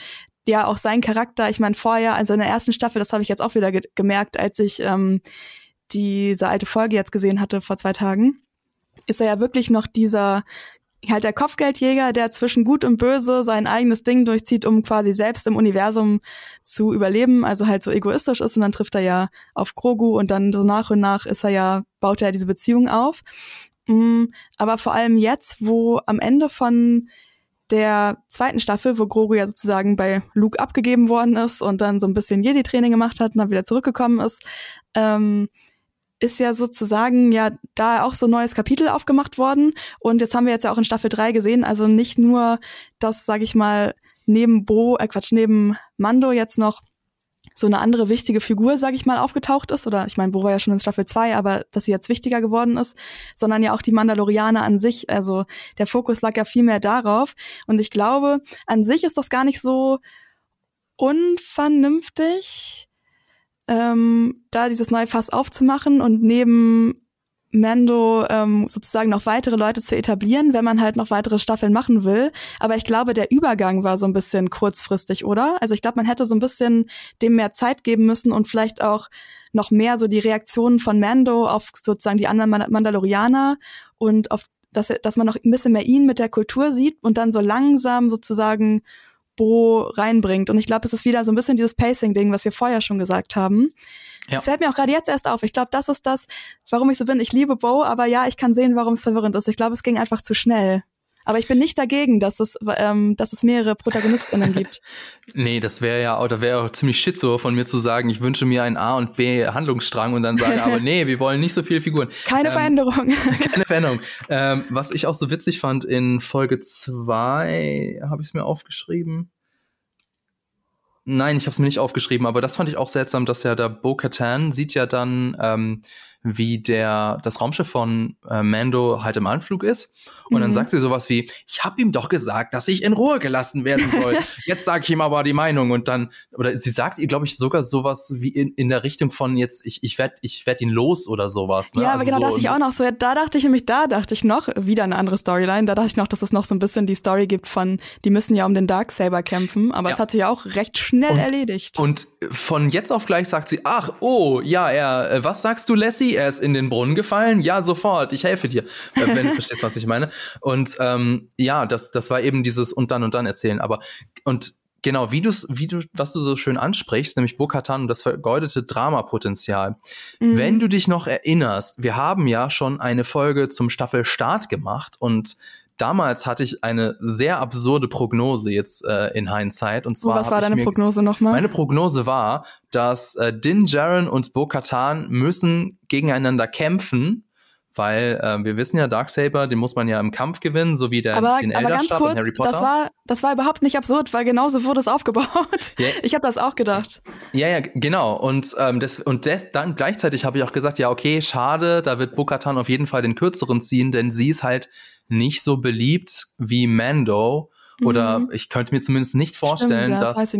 Speaker 2: ja auch sein Charakter, ich meine vorher, also in der ersten Staffel, das habe ich jetzt auch wieder ge gemerkt, als ich ähm, diese alte Folge jetzt gesehen hatte vor zwei Tagen, ist er ja wirklich noch dieser halt der Kopfgeldjäger, der zwischen Gut und Böse sein eigenes Ding durchzieht, um quasi selbst im Universum zu überleben, also halt so egoistisch ist und dann trifft er ja auf Grogu und dann so nach und nach ist er ja, baut er diese Beziehung auf. Mm, aber vor allem jetzt, wo am Ende von der zweiten Staffel, wo Grogu ja sozusagen bei Luke abgegeben worden ist und dann so ein bisschen Jedi-Training gemacht hat und dann wieder zurückgekommen ist, ähm, ist ja sozusagen ja da auch so ein neues Kapitel aufgemacht worden. Und jetzt haben wir jetzt ja auch in Staffel 3 gesehen, also nicht nur, dass, sag ich mal, neben Bo, äh Quatsch, neben Mando jetzt noch so eine andere wichtige Figur, sag ich mal, aufgetaucht ist. Oder ich meine, Bo ja schon in Staffel 2, aber dass sie jetzt wichtiger geworden ist, sondern ja auch die Mandalorianer an sich. Also der Fokus lag ja viel mehr darauf. Und ich glaube, an sich ist das gar nicht so unvernünftig, ähm, da dieses neue Fass aufzumachen und neben Mando ähm, sozusagen noch weitere Leute zu etablieren, wenn man halt noch weitere Staffeln machen will. Aber ich glaube, der Übergang war so ein bisschen kurzfristig, oder? Also ich glaube, man hätte so ein bisschen dem mehr Zeit geben müssen und vielleicht auch noch mehr so die Reaktionen von Mando auf sozusagen die anderen Mandalorianer und auf dass, dass man noch ein bisschen mehr ihn mit der Kultur sieht und dann so langsam sozusagen Bo reinbringt. Und ich glaube, es ist wieder so ein bisschen dieses Pacing-Ding, was wir vorher schon gesagt haben. Ja. Das fällt mir auch gerade jetzt erst auf. Ich glaube, das ist das, warum ich so bin. Ich liebe Bo, aber ja, ich kann sehen, warum es verwirrend ist. Ich glaube, es ging einfach zu schnell. Aber ich bin nicht dagegen, dass es, ähm, dass es mehrere ProtagonistInnen gibt.
Speaker 1: nee, das wäre ja, oder wäre auch ziemlich schizo von mir zu sagen, ich wünsche mir einen A und B Handlungsstrang und dann sagen, aber nee, wir wollen nicht so viele Figuren.
Speaker 2: Keine ähm, Veränderung.
Speaker 1: keine Veränderung. Ähm, was ich auch so witzig fand, in Folge 2 habe ich es mir aufgeschrieben. Nein, ich habe es mir nicht aufgeschrieben, aber das fand ich auch seltsam, dass ja der Bo-Katan sieht ja dann ähm, wie der das Raumschiff von äh, Mando halt im Anflug ist. Und mhm. dann sagt sie sowas wie, ich habe ihm doch gesagt, dass ich in Ruhe gelassen werden soll. jetzt sage ich ihm aber die Meinung. Und dann, oder sie sagt ihr, glaube ich, sogar sowas wie in, in der Richtung von jetzt, ich, ich werde ich werd ihn los oder sowas.
Speaker 2: Ne? Ja, aber also genau, so, dachte ich auch noch so, da dachte ich nämlich, da dachte ich noch, wieder eine andere Storyline, da dachte ich noch, dass es noch so ein bisschen die Story gibt von, die müssen ja um den Darksaber kämpfen, aber es hat sich ja auch recht schnell
Speaker 1: und,
Speaker 2: erledigt.
Speaker 1: Und von jetzt auf gleich sagt sie, ach, oh, ja, er, äh, was sagst du, Lassie? Er ist in den Brunnen gefallen? Ja, sofort, ich helfe dir, äh, wenn du verstehst, was ich meine. Und ähm, ja, das, das war eben dieses und dann und dann erzählen. Aber und genau, wie, du's, wie du, was du so schön ansprichst, nämlich Bokatan und das vergeudete Dramapotenzial. Mhm. Wenn du dich noch erinnerst, wir haben ja schon eine Folge zum Staffelstart gemacht und damals hatte ich eine sehr absurde Prognose jetzt äh, in Hindsight. Und zwar
Speaker 2: was war deine Prognose nochmal?
Speaker 1: Meine Prognose war, dass äh, Din Jaren und Bo-Katan müssen gegeneinander kämpfen, weil äh, wir wissen ja, Darksaber, den muss man ja im Kampf gewinnen, so wie der
Speaker 2: aber,
Speaker 1: den
Speaker 2: aber ganz kurz, in Harry Potter. Das war, das war überhaupt nicht absurd, weil genauso wurde es aufgebaut. Yeah. Ich habe das auch gedacht.
Speaker 1: Ja, ja, genau. Und ähm, das und das, dann gleichzeitig habe ich auch gesagt, ja, okay, schade, da wird Bokatan auf jeden Fall den kürzeren ziehen, denn sie ist halt nicht so beliebt wie Mando. Oder mhm. ich könnte mir zumindest nicht vorstellen, Stimmt, ja, das dass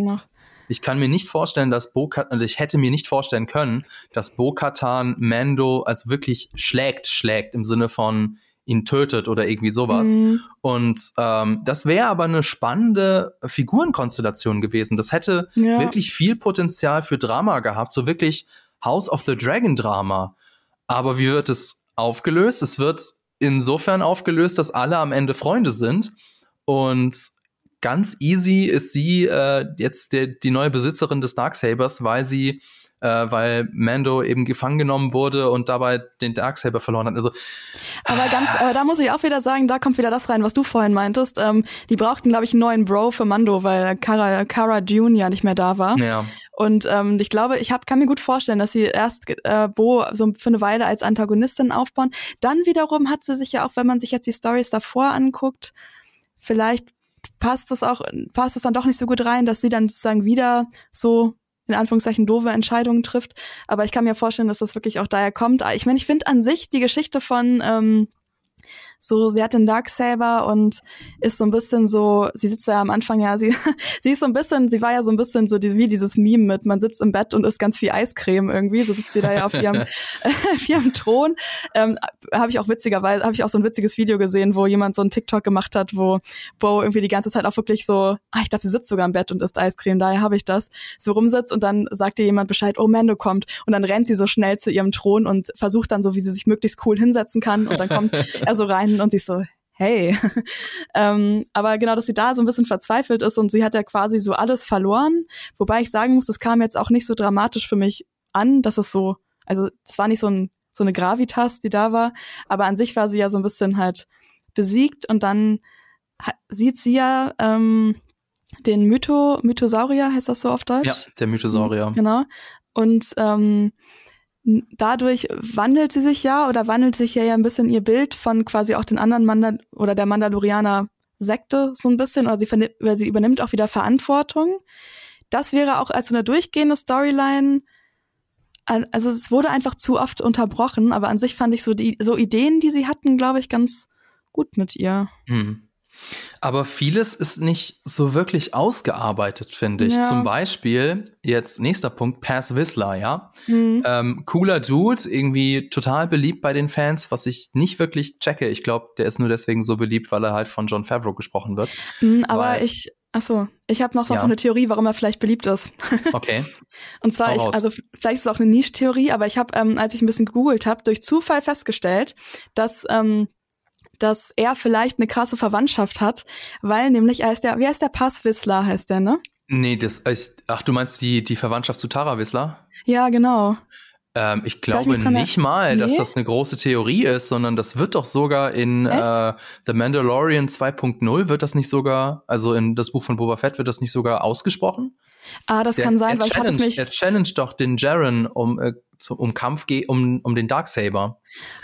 Speaker 1: ich kann mir nicht vorstellen, dass Bo-Katan, also ich hätte mir nicht vorstellen können, dass Bo-Katan Mando als wirklich schlägt, schlägt im Sinne von ihn tötet oder irgendwie sowas. Mhm. Und ähm, das wäre aber eine spannende Figurenkonstellation gewesen. Das hätte ja. wirklich viel Potenzial für Drama gehabt, so wirklich House of the Dragon Drama. Aber wie wird es aufgelöst? Es wird insofern aufgelöst, dass alle am Ende Freunde sind. Und ganz easy ist sie äh, jetzt der, die neue Besitzerin des Darksabers, weil sie äh, weil Mando eben gefangen genommen wurde und dabei den Darksaber verloren hat. Also,
Speaker 2: aber ganz, aber da muss ich auch wieder sagen, da kommt wieder das rein, was du vorhin meintest. Ähm, die brauchten, glaube ich, einen neuen Bro für Mando, weil Cara, Cara Dune ja nicht mehr da war.
Speaker 1: Ja.
Speaker 2: Und ähm, ich glaube, ich hab, kann mir gut vorstellen, dass sie erst äh, Bo so für eine Weile als Antagonistin aufbauen. Dann wiederum hat sie sich ja auch, wenn man sich jetzt die Stories davor anguckt, vielleicht passt es auch, passt es dann doch nicht so gut rein, dass sie dann sozusagen wieder so in Anführungszeichen doofe Entscheidungen trifft. Aber ich kann mir vorstellen, dass das wirklich auch daher kommt. Ich meine, ich finde an sich die Geschichte von ähm, so, sie hat den Darksaber und ist so ein bisschen so, sie sitzt ja am Anfang ja, sie, sie ist so ein bisschen, sie war ja so ein bisschen so die, wie dieses Meme mit, man sitzt im Bett und isst ganz viel Eiscreme irgendwie, so sitzt sie da ja auf ihrem, auf ihrem Thron. Ähm, habe ich auch witzigerweise, habe ich auch so ein witziges Video gesehen, wo jemand so ein TikTok gemacht hat, wo Bo irgendwie die ganze Zeit auch wirklich so, ah, ich glaube, sie sitzt sogar im Bett und isst Eiscreme, daher habe ich das, so rumsitzt und dann sagt ihr jemand Bescheid, oh Mando kommt und dann rennt sie so schnell zu ihrem Thron und versucht dann so, wie sie sich möglichst cool hinsetzen kann und dann kommt er so rein hin und sich so, hey. ähm, aber genau, dass sie da so ein bisschen verzweifelt ist und sie hat ja quasi so alles verloren. Wobei ich sagen muss, das kam jetzt auch nicht so dramatisch für mich an, dass es so, also es war nicht so, ein, so eine Gravitas, die da war, aber an sich war sie ja so ein bisschen halt besiegt und dann sieht sie ja ähm, den Mytho, Mythosaurier, heißt das so auf Deutsch?
Speaker 1: Ja, der Mythosaurier.
Speaker 2: Genau. Und ähm, dadurch wandelt sie sich ja oder wandelt sich ja, ja ein bisschen ihr Bild von quasi auch den anderen Mandal oder der Mandalorianer Sekte so ein bisschen oder sie, oder sie übernimmt auch wieder Verantwortung. Das wäre auch als so eine durchgehende Storyline. Also es wurde einfach zu oft unterbrochen, aber an sich fand ich so die so Ideen, die sie hatten, glaube ich, ganz gut mit ihr.
Speaker 1: Mhm. Aber vieles ist nicht so wirklich ausgearbeitet, finde ich. Ja. Zum Beispiel, jetzt nächster Punkt, Pass Whistler, ja. Mhm. Ähm, cooler Dude, irgendwie total beliebt bei den Fans, was ich nicht wirklich checke. Ich glaube, der ist nur deswegen so beliebt, weil er halt von John Favreau gesprochen wird.
Speaker 2: Mhm, aber weil, ich, achso, ich habe noch ja. so eine Theorie, warum er vielleicht beliebt ist.
Speaker 1: Okay.
Speaker 2: Und zwar, ich, also vielleicht ist es auch eine Niche-Theorie, aber ich habe, ähm, als ich ein bisschen gegoogelt habe, durch Zufall festgestellt, dass ähm, dass er vielleicht eine krasse Verwandtschaft hat, weil nämlich er ist der, wie heißt der Pass Wissler, heißt der, ne?
Speaker 1: Nee, das ist, ach, du meinst die, die Verwandtschaft zu Tara Wissler?
Speaker 2: Ja, genau.
Speaker 1: Ähm, ich glaube ich nicht mal, nee? dass das eine große Theorie ist, sondern das wird doch sogar in äh, The Mandalorian 2.0 wird das nicht sogar, also in das Buch von Boba Fett wird das nicht sogar ausgesprochen?
Speaker 2: Ah, das der, kann sein, weil ich hatte mich.
Speaker 1: Er challenge doch den Jaren um, äh, zu, um Kampf um, um den Darksaber.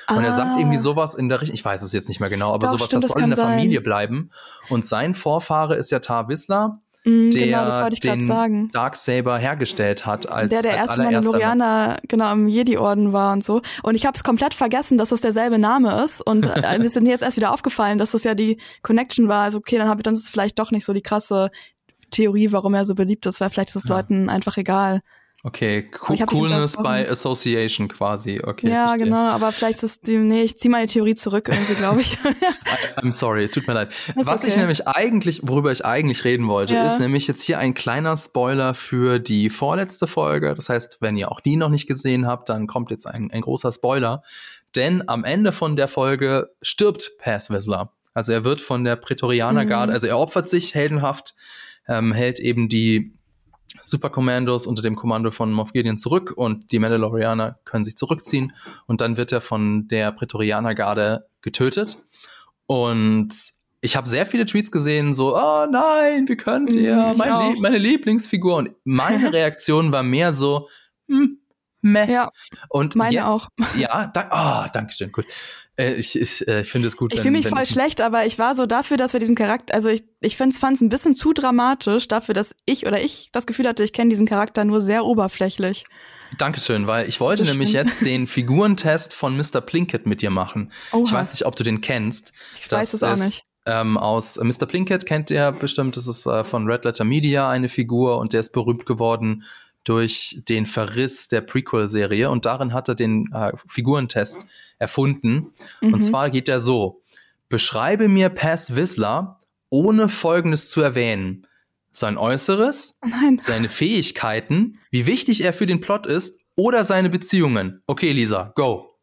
Speaker 1: Und ah. er sagt irgendwie ah. sowas in der Richtung, ich weiß es jetzt nicht mehr genau, aber doch, sowas, stimmt, das soll in der sein. Familie bleiben. Und sein Vorfahre ist ja Tar Wissler.
Speaker 2: Mm,
Speaker 1: der
Speaker 2: genau, das ich gerade
Speaker 1: den
Speaker 2: sagen.
Speaker 1: Darksaber hergestellt hat als
Speaker 2: der der
Speaker 1: als
Speaker 2: erste Mandalorianer genau im Jedi-Orden war und so. Und ich habe es komplett vergessen, dass das derselbe Name ist. Und äh, mir ist jetzt erst wieder aufgefallen, dass das ja die Connection war. Also okay, dann habe ich dann ist es vielleicht doch nicht so die krasse Theorie, warum er so beliebt ist, weil vielleicht ist es
Speaker 1: Ja.
Speaker 2: Leuten einfach egal.
Speaker 1: Okay,
Speaker 2: Aber
Speaker 1: Co
Speaker 2: ich hab dich
Speaker 1: Coolness by Association quasi. Okay,
Speaker 2: ja,
Speaker 1: verstehe.
Speaker 2: genau, aber vielleicht ist es die, nee, ich ziehe meine Theorie zurück irgendwie, glaube ich.
Speaker 1: I'm sorry, tut mir leid.
Speaker 2: Ist
Speaker 1: Was ich
Speaker 2: okay.
Speaker 1: nämlich eigentlich, worüber ich eigentlich reden wollte,
Speaker 2: Ja.
Speaker 1: ist nämlich jetzt hier ein kleiner Spoiler für die vorletzte Folge. Das heißt, wenn ihr auch die noch nicht gesehen habt, dann kommt jetzt ein, ein großer Spoiler. Denn am Ende von der Folge stirbt Paz Whistler. Also er wird von der Prätorianergarde,
Speaker 2: Mhm.
Speaker 1: also er opfert sich heldenhaft, ähm, hält eben die Superkommandos unter dem Kommando von Moff Gideon zurück und die Mandalorianer können sich zurückziehen und dann wird er von der Prätorianergarde getötet. Und ich habe sehr viele Tweets gesehen, so, oh nein, wie könnt ihr?
Speaker 2: Mhm, ich
Speaker 1: Mein
Speaker 2: auch.
Speaker 1: Lie meine Lieblingsfigur. Und meine Reaktion war mehr so, hm, meh.
Speaker 2: ja,
Speaker 1: Und
Speaker 2: meine
Speaker 1: jetzt,
Speaker 2: auch.
Speaker 1: Ja, da, oh, danke schön, gut. Äh, ich ich, äh, ich finde es gut,
Speaker 2: Ich fühle mich voll
Speaker 1: ich-
Speaker 2: schlecht, aber ich war so dafür, dass wir diesen Charakter, also ich, ich fand es ein bisschen zu dramatisch dafür, dass ich oder ich das Gefühl hatte, ich kenne diesen Charakter nur sehr oberflächlich.
Speaker 1: Dankeschön, weil ich wollte
Speaker 2: Das
Speaker 1: nämlich jetzt den Figurentest von Mr. Plinkett mit dir machen.
Speaker 2: Oha.
Speaker 1: Ich weiß nicht, ob du den kennst.
Speaker 2: Ich weiß es auch
Speaker 1: ist,
Speaker 2: nicht.
Speaker 1: Ähm, aus äh, Mr. Plinkett kennt ihr bestimmt, das ist äh, von Red Letter Media eine Figur und der ist berühmt geworden durch den Verriss der Prequel-Serie und darin hat er den äh, Figurentest erfunden. Und
Speaker 2: Mhm.
Speaker 1: zwar geht er so: Beschreibe mir Paz Whistler, ohne Folgendes zu erwähnen: Sein Äußeres,
Speaker 2: nein.
Speaker 1: seine Fähigkeiten, wie wichtig er für den Plot ist oder seine Beziehungen. Okay, Lisa, go.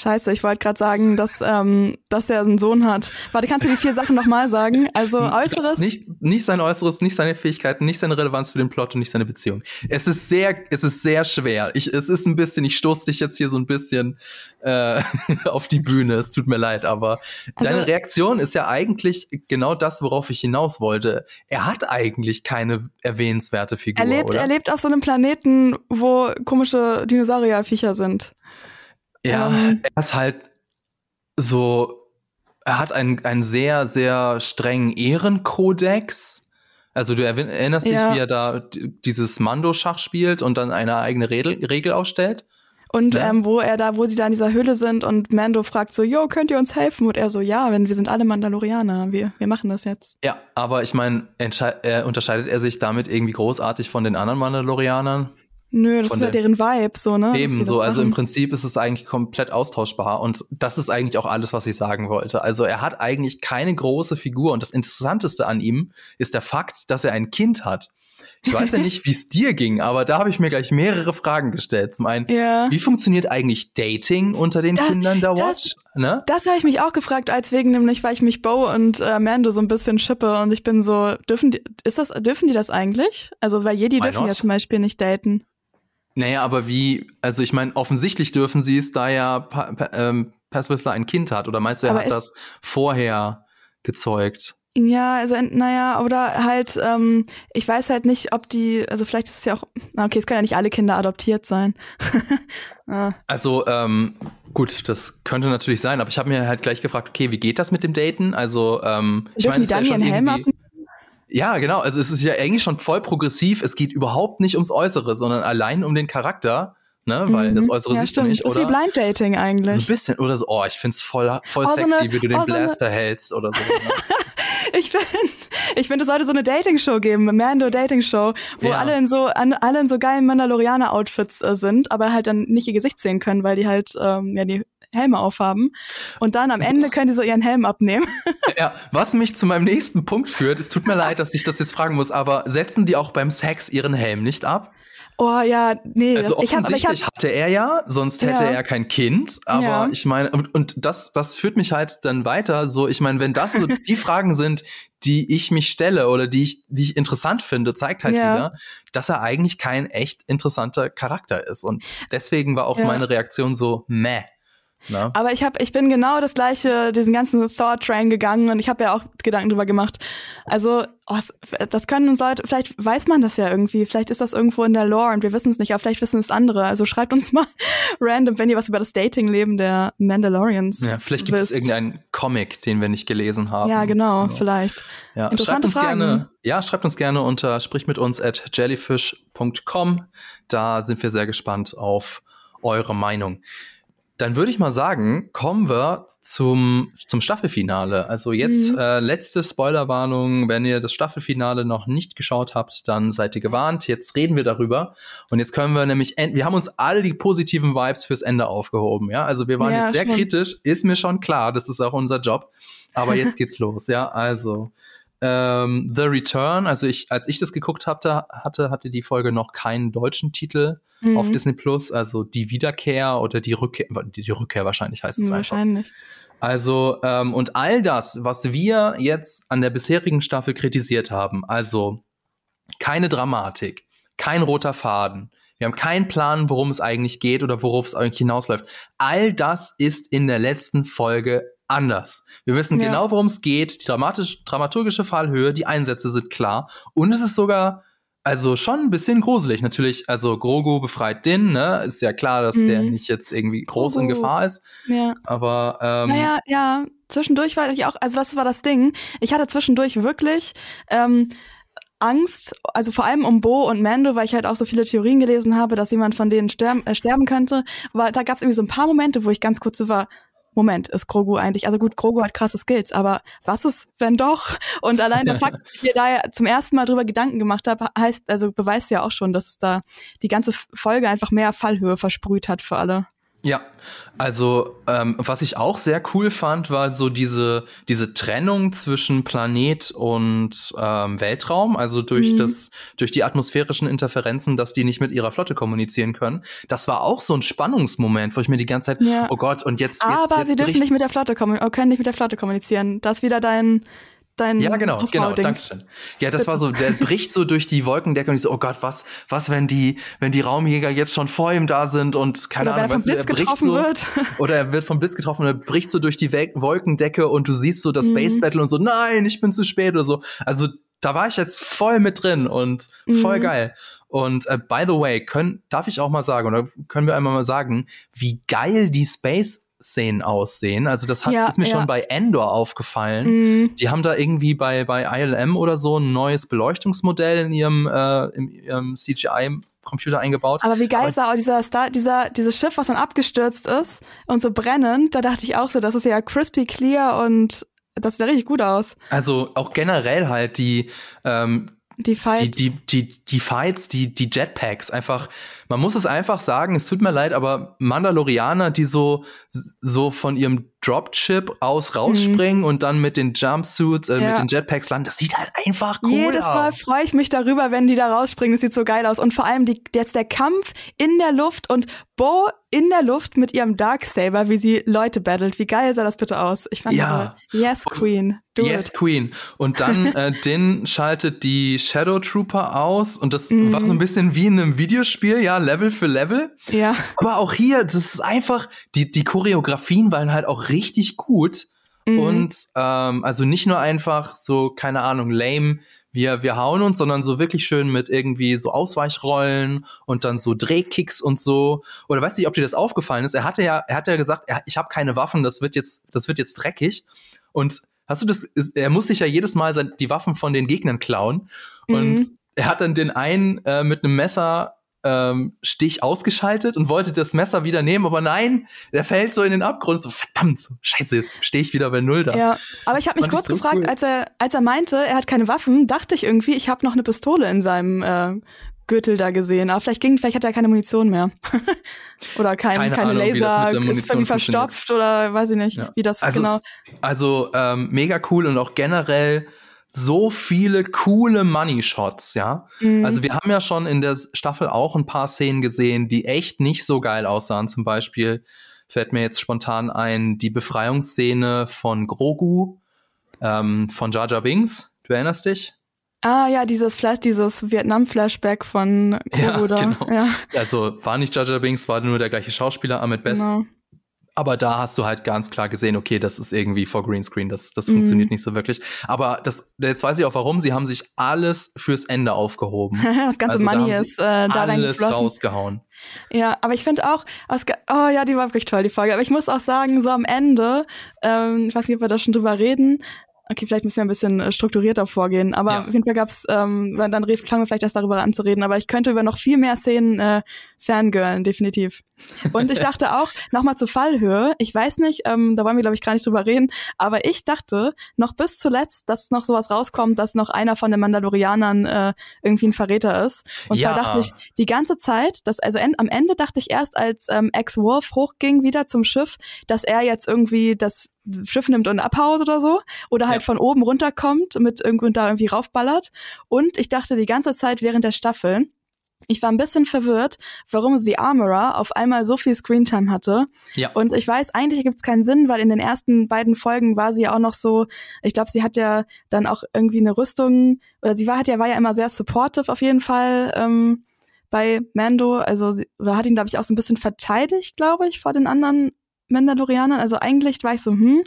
Speaker 2: Scheiße, ich wollte gerade sagen, dass, ähm, dass er einen Sohn hat. Warte, kannst du die vier Sachen nochmal sagen? Also Äußeres.
Speaker 1: Nicht, nicht sein Äußeres, nicht seine Fähigkeiten, nicht seine Relevanz für den Plot und nicht seine Beziehung. Es ist sehr, es ist sehr schwer. Ich, es ist ein bisschen, ich stoße dich jetzt hier so ein bisschen äh, auf die Bühne. Es tut mir leid, aber
Speaker 2: Also-
Speaker 1: deine Reaktion ist ja eigentlich genau das, worauf ich hinaus wollte. Er hat eigentlich keine erwähnenswerte Figur,
Speaker 2: Er lebt,
Speaker 1: oder?
Speaker 2: er lebt auf so einem Planeten, wo komische Dinosaurierviecher sind.
Speaker 1: Ja,
Speaker 2: Ähm.
Speaker 1: er ist halt so, er hat einen, einen sehr, sehr strengen Ehrenkodex. Also du erinnerst
Speaker 2: Ja.
Speaker 1: dich, wie er da dieses Mando-Schach spielt und dann eine eigene Regel, Regel aufstellt?
Speaker 2: Und
Speaker 1: Ja.
Speaker 2: ähm, wo er da, wo sie da in dieser Höhle sind und Mando fragt so, yo, könnt ihr uns helfen? Und er so, ja, wenn wir sind alle Mandalorianer, wir, wir machen das jetzt.
Speaker 1: Ja, aber ich meine, äh, unterscheidet er sich damit irgendwie großartig von den anderen Mandalorianern?
Speaker 2: Nö, das ist ja
Speaker 1: der-
Speaker 2: deren Vibe, so, ne?
Speaker 1: Ebenso,
Speaker 2: das
Speaker 1: also im. Prinzip ist es eigentlich komplett austauschbar und das ist eigentlich auch alles, was ich sagen wollte. Also er hat eigentlich keine große Figur und das Interessanteste an ihm ist der Fakt, dass er ein Kind hat. Ich weiß ja nicht, wie es dir ging, aber da habe ich mir gleich mehrere Fragen gestellt. Zum einen,
Speaker 2: Ja.
Speaker 1: wie funktioniert eigentlich Dating unter den
Speaker 2: Da-
Speaker 1: Kindern der
Speaker 2: das-
Speaker 1: Watch? Ne?
Speaker 2: Das habe ich mich auch gefragt, als wegen nämlich, weil ich mich Bo und äh, Mando so ein bisschen schippe und ich bin so, dürfen die, ist das, dürfen die das eigentlich? Also, weil Jedi
Speaker 1: Why
Speaker 2: dürfen ja
Speaker 1: not?
Speaker 2: zum Beispiel nicht daten.
Speaker 1: Naja, aber wie, also ich meine, offensichtlich dürfen sie es, da ja pa pa ähm, Pass Whistler ein Kind hat. Oder meinst du, er
Speaker 2: Aber
Speaker 1: hat das vorher gezeugt?
Speaker 2: Ja, also naja, oder halt, ähm, ich weiß halt nicht, ob die, also vielleicht ist es ja auch, na okay, es können ja nicht alle Kinder adoptiert sein. ah,
Speaker 1: Also, ähm, gut, das könnte natürlich sein, aber ich habe mir halt gleich gefragt, okay, wie geht das mit dem Daten? Also, ähm, ich meine,
Speaker 2: die dann
Speaker 1: ja
Speaker 2: ihren
Speaker 1: schon
Speaker 2: Helm
Speaker 1: irgendwie.
Speaker 2: abnehmen?
Speaker 1: Ja, genau, also es ist ja eigentlich schon voll progressiv. Es geht überhaupt nicht ums Äußere, sondern allein um den Charakter, ne? Weil
Speaker 2: Mhm.
Speaker 1: das Äußere
Speaker 2: ja,
Speaker 1: siehst du nicht,
Speaker 2: Ist wie
Speaker 1: oder?
Speaker 2: Blind Dating
Speaker 1: So ein
Speaker 2: eigentlich.
Speaker 1: bisschen, oder so, oh, ich find's voll, voll
Speaker 2: Oh, so
Speaker 1: sexy,
Speaker 2: eine-
Speaker 1: wie du den
Speaker 2: oh, so eine-
Speaker 1: Blaster hältst oder so. ne?
Speaker 2: Ich finde, ich finde, es sollte so eine Dating-Show geben, Mando Dating-Show, wo
Speaker 1: Ja.
Speaker 2: alle in so, an, alle in so geilen Mandalorianer-Outfits äh, sind, aber halt dann nicht ihr Gesicht sehen können, weil die halt, ähm, ja, die Helme aufhaben. Und dann am Ende können die so ihren Helm abnehmen.
Speaker 1: Ja, was mich zu meinem nächsten Punkt führt, es tut mir leid, dass ich das jetzt fragen muss, aber setzen die auch beim Sex ihren Helm nicht ab?
Speaker 2: Oh ja, nee.
Speaker 1: Also
Speaker 2: ich hab, ich
Speaker 1: offensichtlich
Speaker 2: hab,
Speaker 1: hatte er ja, sonst hätte
Speaker 2: Ja.
Speaker 1: er kein Kind. Aber
Speaker 2: Ja.
Speaker 1: ich meine, und, und das, das führt mich halt dann weiter. So, ich meine, wenn das so die Fragen sind, die ich mich stelle oder die ich, die ich interessant finde, zeigt halt
Speaker 2: Ja.
Speaker 1: wieder, dass er eigentlich kein echt interessanter Charakter ist. Und deswegen war auch meine Reaktion so, meh. Na?
Speaker 2: Aber ich habe, ich bin genau das gleiche, diesen ganzen Thought-Train gegangen und ich habe ja auch Gedanken drüber gemacht. Also, oh, das können uns Leute, vielleicht weiß man das ja irgendwie, vielleicht ist das irgendwo in der Lore und wir wissen es nicht, aber vielleicht wissen es andere. Also schreibt uns mal random, wenn ihr was über das Dating-Leben der Mandalorians.
Speaker 1: Ja, vielleicht gibt wisst. es irgendeinen Comic, den wir nicht gelesen haben.
Speaker 2: Ja, genau, genau. vielleicht.
Speaker 1: Ja, schreibt uns Fragen. gerne, ja, schreibt uns gerne unter sprich mit uns at jellyfish.com. Da sind wir sehr gespannt auf eure Meinung. Dann würde ich mal sagen, kommen wir zum, zum Staffelfinale. Also jetzt mhm. äh, letzte Spoilerwarnung. Wenn ihr das Staffelfinale noch nicht geschaut habt, dann seid ihr gewarnt. Jetzt reden wir darüber. Und jetzt können wir nämlich, wir haben uns alle die positiven Vibes fürs Ende aufgehoben. Ja, also wir waren ja, jetzt sehr schon. kritisch. Ist mir schon klar. Das ist auch unser Job. Aber jetzt geht's los. Ja, also ähm, The Return, also ich, als ich das geguckt hatte, hatte, hatte die Folge noch keinen deutschen Titel mhm. auf Disney Plus, also die Wiederkehr oder die Rückkehr, die, die Rückkehr wahrscheinlich heißt es
Speaker 2: wahrscheinlich. einfach.
Speaker 1: Also, ähm, und all das, was wir jetzt an der bisherigen Staffel kritisiert haben, also keine Dramatik, kein roter Faden, wir haben keinen Plan, worum es eigentlich geht oder worauf es eigentlich hinausläuft. All das ist in der letzten Folge anders. Wir wissen ja. genau, worum es geht, die dramatisch, dramaturgische Fallhöhe, die Einsätze sind klar und es ist sogar also schon ein bisschen gruselig. Natürlich, also Grogu befreit Din, ne? Ist ja klar, dass mhm. der nicht jetzt irgendwie groß Grogu. in Gefahr ist.
Speaker 2: Ja.
Speaker 1: Aber ähm,
Speaker 2: naja, ja, zwischendurch war ich auch, also das war das Ding. Ich hatte zwischendurch wirklich ähm, Angst, also vor allem um Bo und Mando, weil ich halt auch so viele Theorien gelesen habe, dass jemand von denen sterben, äh, sterben könnte. Aber da gab es irgendwie so ein paar Momente, wo ich ganz kurz so war, Moment, ist Grogu eigentlich, also gut, Grogu hat krasse Skills, aber was ist, wenn doch? Und allein der Fakt, dass ich mir da ja zum ersten Mal drüber Gedanken gemacht habe, heißt, also beweist ja auch schon, dass es da die ganze Folge einfach mehr Fallhöhe versprüht hat für alle.
Speaker 1: Ja, also ähm, was ich auch sehr cool fand, war so diese, diese Trennung zwischen Planet und ähm, Weltraum, also durch mhm. das, durch die atmosphärischen Interferenzen, dass die nicht mit ihrer Flotte kommunizieren können. Das war auch so ein Spannungsmoment, wo ich mir die ganze Zeit, ja. oh Gott, und jetzt.
Speaker 2: Aber
Speaker 1: jetzt, jetzt
Speaker 2: sie dürfen nicht mit der Flotte kommunizieren, können nicht mit der Flotte kommunizieren. Das ist wieder dein dein
Speaker 1: Ja, genau, genau, danke Ja, das war so, der bricht so durch die Wolkendecke und ich so, oh Gott, was, was, wenn die, wenn die Raumjäger jetzt schon vor ihm da sind und keine
Speaker 2: oder
Speaker 1: Ahnung,
Speaker 2: du, er bricht so, wird.
Speaker 1: oder er wird vom Blitz getroffen und er bricht so durch die Wolkendecke und du siehst so das mhm. Space Battle und so, nein, ich bin zu spät oder so. Also, da war ich jetzt voll mit drin und voll mhm. geil. Und äh, by the way, können, darf ich auch mal sagen, oder können wir einmal mal sagen, wie geil die Space Szenen aussehen. Also das hat, ja, ist mir ja. schon bei Endor aufgefallen. Mhm. Die haben da irgendwie bei, bei ILM oder so ein neues Beleuchtungsmodell in ihrem, äh, in ihrem CGI-Computer eingebaut.
Speaker 2: Aber wie geil Aber sah auch dieser, Star, dieser, dieses Schiff, was dann abgestürzt ist und so brennend, da dachte ich auch so, das ist ja crispy clear und das sieht ja richtig gut aus.
Speaker 1: Also auch generell halt die, ähm,
Speaker 2: die Fights.
Speaker 1: Die, die, die, die Fights, die, die Jetpacks, einfach, man muss es einfach sagen, es tut mir leid, aber Mandalorianer, die so, so von ihrem Dropchip aus rausspringen mhm. und dann mit den Jumpsuits, äh, ja. mit den Jetpacks landen, das sieht halt einfach cool
Speaker 2: Jedes aus. Jedes Mal freue ich mich darüber, wenn die da rausspringen, das sieht so geil aus. Und vor allem die, jetzt der Kampf in der Luft und Bo in der Luft mit ihrem Darksaber, wie sie Leute battelt. Wie geil sah das bitte aus? Ich fand
Speaker 1: ja.
Speaker 2: so, yes, Queen.
Speaker 1: Do yes, it. Queen. Und dann, äh, den schaltet die Shadow Trooper aus und das mhm. war so ein bisschen wie in einem Videospiel, ja, Level für Level.
Speaker 2: Ja.
Speaker 1: Aber auch hier, das ist einfach, die, die Choreografien waren halt auch richtig gut. Mhm. Und ähm, also nicht nur einfach so, keine Ahnung, lame, wir, wir hauen uns, sondern so wirklich schön mit irgendwie so Ausweichrollen und dann so Drehkicks und so. Oder weiß nicht, ob dir das aufgefallen ist. Er hatte ja, er hat ja gesagt, er, ich habe keine Waffen, das wird jetzt, das wird jetzt dreckig. Und hast du das, er muss sich ja jedes Mal die Waffen von den Gegnern klauen. Mhm. Und er hat dann den einen äh, mit einem Messer ähm, Stich ausgeschaltet und wollte das Messer wieder nehmen, aber nein, der fällt so in den Abgrund. So, verdammt, scheiße, jetzt stehe ich wieder bei Null da.
Speaker 2: Ja, aber ich habe mich kurz so gefragt, cool. als er, als er meinte, er hat keine Waffen, dachte ich irgendwie, ich habe noch eine Pistole in seinem äh, Gürtel da gesehen. Aber vielleicht ging, vielleicht hat er keine Munition mehr. oder kein, keine, keine Ahnung, Laser, ist irgendwie verstopft oder weiß ich nicht, ja. wie das
Speaker 1: also
Speaker 2: genau.
Speaker 1: also ähm, mega cool und auch generell so viele coole Money Shots, ja. Mhm. Also wir haben ja schon in der Staffel auch ein paar Szenen gesehen, die echt nicht so geil aussahen. Zum Beispiel fällt mir jetzt spontan ein die Befreiungsszene von Grogu ähm, von Jar Jar Binks. Du erinnerst dich?
Speaker 2: Ah ja, dieses Flash, dieses Vietnam-Flashback von Grogu ja,
Speaker 1: Genau. Ja. Also war nicht Jar Jar Binks, war nur der gleiche Schauspieler, Ahmed Best. Genau. Aber da hast du halt ganz klar gesehen, okay, das ist irgendwie vor Greenscreen, das, das mhm. funktioniert nicht so wirklich. Aber das, jetzt weiß ich auch warum, sie haben sich alles fürs Ende aufgehoben.
Speaker 2: das ganze also Money da ist äh, da
Speaker 1: alles rausgehauen.
Speaker 2: Ja, aber ich finde auch, oh ja, die war wirklich toll, die Folge. Aber ich muss auch sagen, so am Ende, ähm, ich weiß nicht, ob wir da schon drüber reden, Okay, vielleicht müssen wir ein bisschen äh, strukturierter vorgehen. Aber ja. auf jeden Fall gab's, ähm, dann fangen wir vielleicht erst darüber an zu reden. Aber ich könnte über noch viel mehr Szenen äh, fangirlen, definitiv. Und ich dachte auch, nochmal zur Fallhöhe, ich weiß nicht, ähm, da wollen wir, glaube ich, gar nicht drüber reden, aber ich dachte noch bis zuletzt, dass noch sowas rauskommt, dass noch einer von den Mandalorianern äh, irgendwie ein Verräter ist. Und ja. zwar dachte ich die ganze Zeit, dass, also en am Ende dachte ich erst, als ähm, Ex-Wolf hochging wieder zum Schiff, dass er jetzt irgendwie das Schiff nimmt und abhaut oder so. Oder halt ja. von oben runterkommt mit irgendwie da irgendwie raufballert. Und ich dachte die ganze Zeit während der Staffel, ich war ein bisschen verwirrt, warum The Armorer auf einmal so viel Screentime hatte. Ja. Und ich weiß, eigentlich gibt es keinen Sinn, weil in den ersten beiden Folgen war sie ja auch noch so, ich glaube, sie hat ja dann auch irgendwie eine Rüstung, oder sie war, hat ja, war ja immer sehr supportive auf jeden Fall ähm, bei Mando. Also sie oder hat ihn, glaube ich, auch so ein bisschen verteidigt, glaube ich, vor den anderen Mandalorianern. Also eigentlich war ich so, hm,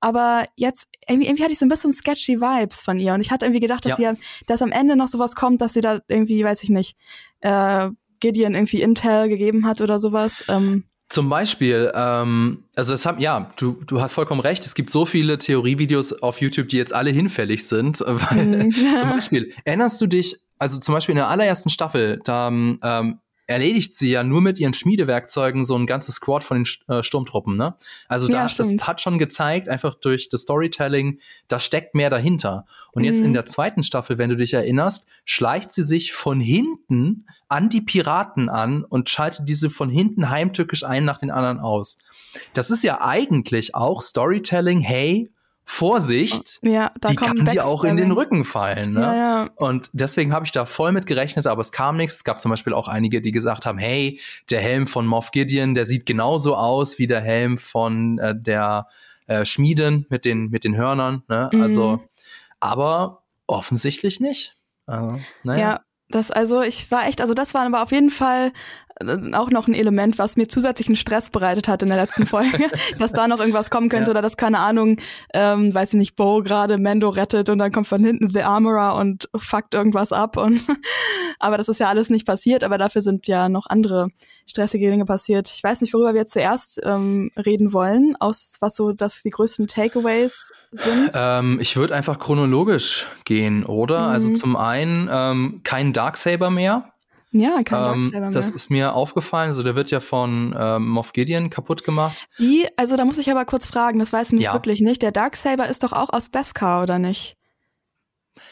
Speaker 2: aber jetzt, irgendwie, irgendwie hatte ich so ein bisschen sketchy Vibes von ihr und ich hatte irgendwie gedacht, dass ja. sie, dass am Ende noch sowas kommt, dass sie da irgendwie, weiß ich nicht, äh, Gideon irgendwie Intel gegeben hat oder sowas. Ähm.
Speaker 1: Zum Beispiel, ähm, also das haben, ja, du, du hast vollkommen recht, es gibt so viele Theorievideos auf YouTube, die jetzt alle hinfällig sind. Weil, mhm. zum Beispiel, erinnerst du dich, also zum Beispiel in der allerersten Staffel, da ähm, erledigt sie ja nur mit ihren Schmiedewerkzeugen so ein ganzes Squad von den äh, Sturmtruppen, ne? Also da, ja, das hat schon gezeigt, einfach durch das Storytelling, da steckt mehr dahinter. Und mhm. jetzt in mhm. der zweiten Staffel, wenn du dich erinnerst, schleicht sie sich von hinten an die Piraten an und schaltet diese von hinten heimtückisch einen nach den anderen aus. Das ist ja eigentlich auch Storytelling, hey, Vorsicht, ja, die kann dir auch in den Rücken fallen. Ne? Ja, ja. Und deswegen habe ich da voll mit gerechnet, aber es kam nichts. Es gab zum Beispiel auch einige, die gesagt haben, hey, der Helm von Moff Gideon, der sieht genauso aus wie der Helm von äh, der äh, Schmieden mit den, mit den Hörnern. Ne? Mhm. Also, aber offensichtlich nicht. Also,
Speaker 2: naja. Ja, das, also ich war echt, also das war aber auf jeden Fall auch noch ein Element, was mir zusätzlichen Stress bereitet hat in der letzten Folge, dass da noch irgendwas kommen könnte ja. oder dass, keine Ahnung, ähm, weiß ich nicht, Bo gerade Mando rettet und dann kommt von hinten The Armorer und fuckt irgendwas ab und aber das ist ja alles nicht passiert, aber dafür sind ja noch andere stressige Dinge passiert. Ich weiß nicht, worüber wir zuerst ähm, reden wollen, aus was so dass die größten Takeaways sind.
Speaker 1: Ähm, ich würde einfach chronologisch gehen, oder? Also mhm. Also zum einen ähm, kein Darksaber mehr.
Speaker 2: Ja, kein ähm, mehr.
Speaker 1: Das ist mir aufgefallen. Also der wird ja von ähm, Moff Gideon kaputt gemacht.
Speaker 2: Wie? Also da muss ich aber kurz fragen, das weiß mich ja. wirklich nicht. Der Darksaber ist doch auch aus Beskar, oder nicht?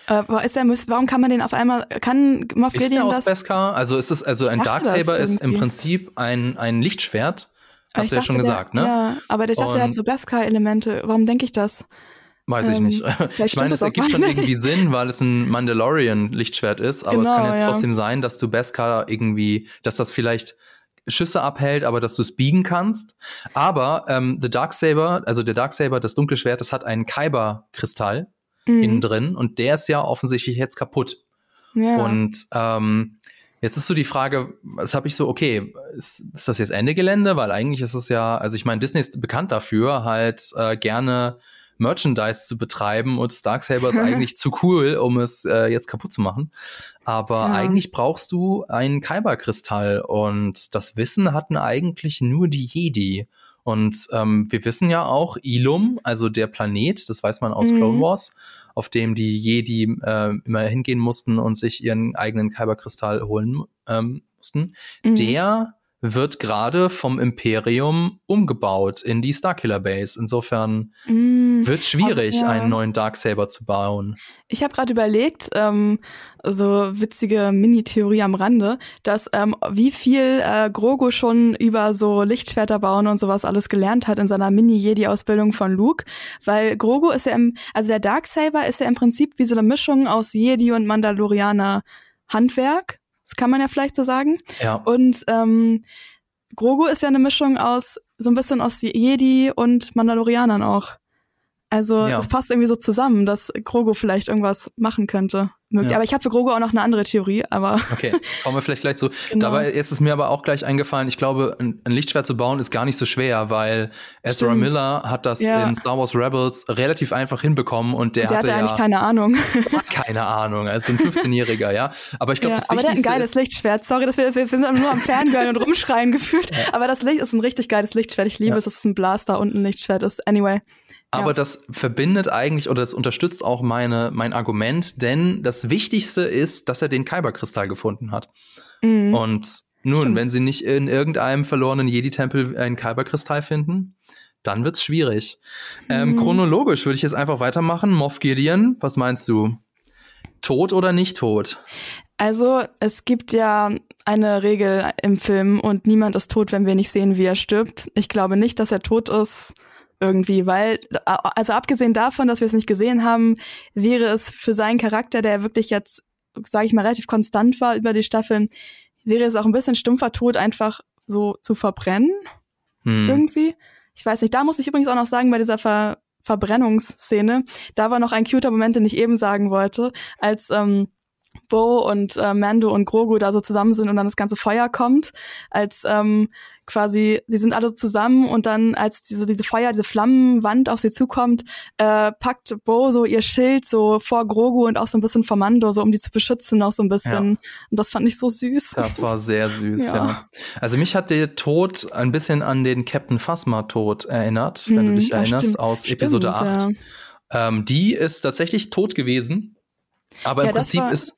Speaker 2: Äh, ist der, warum kann man den auf einmal, kann Moff
Speaker 1: ist
Speaker 2: Gideon
Speaker 1: der aus Beskar? Also ist es, also ein Darksaber ist im Prinzip ein, ein Lichtschwert. Hast du ja schon der, gesagt, ne? Ja,
Speaker 2: aber der dachte, der hat so Beskar-Elemente. Warum denke ich das?
Speaker 1: Weiß ich ähm, nicht. Ich meine, es ergibt schon irgendwie Sinn, weil es ein Mandalorian-Lichtschwert ist, aber genau, es kann ja, ja, trotzdem sein, dass du Beskar irgendwie, dass das vielleicht Schüsse abhält, aber dass du es biegen kannst. Aber ähm, The Darksaber, also der Darksaber, das dunkle Schwert, das hat einen Kyber-Kristall mhm. innen drin und der ist ja offensichtlich jetzt kaputt. Ja. Und ähm, Jetzt ist so die Frage, was habe ich so, okay, ist, ist das jetzt Ende Gelände? Weil eigentlich ist es ja, also ich meine, Disney ist bekannt dafür, halt äh, gerne Merchandise zu betreiben und Darksaber ist eigentlich zu cool, um es äh, jetzt kaputt zu machen. Aber Tja. eigentlich brauchst du einen Kyber-Kristall und das Wissen hatten eigentlich nur die Jedi. Und ähm, wir wissen ja auch, Ilum, also der Planet, das weiß man aus mhm. Clone Wars, auf dem die Jedi äh, immer hingehen mussten und sich ihren eigenen Kyber-Kristall holen ähm, mussten, mhm. der wird gerade vom Imperium umgebaut in die Starkiller Base. Insofern mm, wird schwierig, ja. einen neuen Darksaber zu bauen.
Speaker 2: Ich habe gerade überlegt, ähm, so witzige Mini-Theorie am Rande, dass ähm, wie viel äh, Grogu schon über so Lichtschwerter bauen und sowas alles gelernt hat in seiner Mini-Jedi-Ausbildung von Luke. Weil Grogu ist ja im, also der Darksaber ist ja im Prinzip wie so eine Mischung aus Jedi und Mandalorianer Handwerk. Das kann man ja vielleicht so sagen. Ja. Und ähm, Grogu ist ja eine Mischung aus, so ein bisschen aus Jedi und Mandalorianern auch. Also es ja. passt irgendwie so zusammen, dass Grogo vielleicht irgendwas machen könnte. Ja. Aber ich habe für Grogo auch noch eine andere Theorie, aber.
Speaker 1: Okay, kommen wir vielleicht gleich zu. Genau. Dabei jetzt ist mir aber auch gleich eingefallen, ich glaube, ein, ein Lichtschwert zu bauen ist gar nicht so schwer, weil Ezra Stimmt. Miller hat das ja. in Star Wars Rebels relativ einfach hinbekommen und der,
Speaker 2: der
Speaker 1: hatte,
Speaker 2: hatte eigentlich keine Ahnung.
Speaker 1: keine Ahnung, also ein 15-Jähriger, ja. Aber ich glaube, ja, das
Speaker 2: aber
Speaker 1: der
Speaker 2: hat ein geiles Lichtschwert. Sorry, dass wir, wir sind nur am Fangirlen und rumschreien gefühlt. Aber das Licht ist ein richtig geiles Lichtschwert. Ich liebe es, dass es ein Blaster und ein Lichtschwert ist. Anyway.
Speaker 1: Aber ja. das verbindet eigentlich oder das unterstützt auch meine, mein Argument, denn das Wichtigste ist, dass er den Kyberkristall gefunden hat. Mhm. Und nun, Stimmt. wenn sie nicht in irgendeinem verlorenen Jedi-Tempel einen Kyberkristall finden, dann wird's schwierig. Ähm, mhm. Ähm, chronologisch würde ich jetzt einfach weitermachen. Moff Gideon, was meinst du? Tot oder nicht tot?
Speaker 2: Also, es gibt ja eine Regel im Film und niemand ist tot, wenn wir nicht sehen, wie er stirbt. Ich glaube nicht, dass er tot ist irgendwie, weil, also abgesehen davon, dass wir es nicht gesehen haben, wäre es für seinen Charakter, der wirklich jetzt, sage ich mal, relativ konstant war über die Staffeln, wäre es auch ein bisschen stumpfer Tod, einfach so zu verbrennen. Hm. Irgendwie. Ich weiß nicht, da muss ich übrigens auch noch sagen, bei dieser Ver Verbrennungsszene, da war noch ein cuter Moment, den ich eben sagen wollte, als ähm, Bo und äh, Mando und Grogu da so zusammen sind und dann das ganze Feuer kommt, als ähm, quasi, sie sind alle zusammen und dann, als diese, diese Feuer, diese Flammenwand auf sie zukommt, äh, packt Bo so ihr Schild so vor Grogu und auch so ein bisschen vor Mando, so um die zu beschützen, auch so ein bisschen. Ja. Und das fand ich so süß.
Speaker 1: Das war sehr süß, ja. ja. Also mich hat der Tod ein bisschen an den Captain Phasma-Tod erinnert, wenn hm, du dich erinnerst, stimmt. aus stimmt, Episode 8. Ja. Ähm, die ist tatsächlich tot gewesen. Aber im Prinzip ist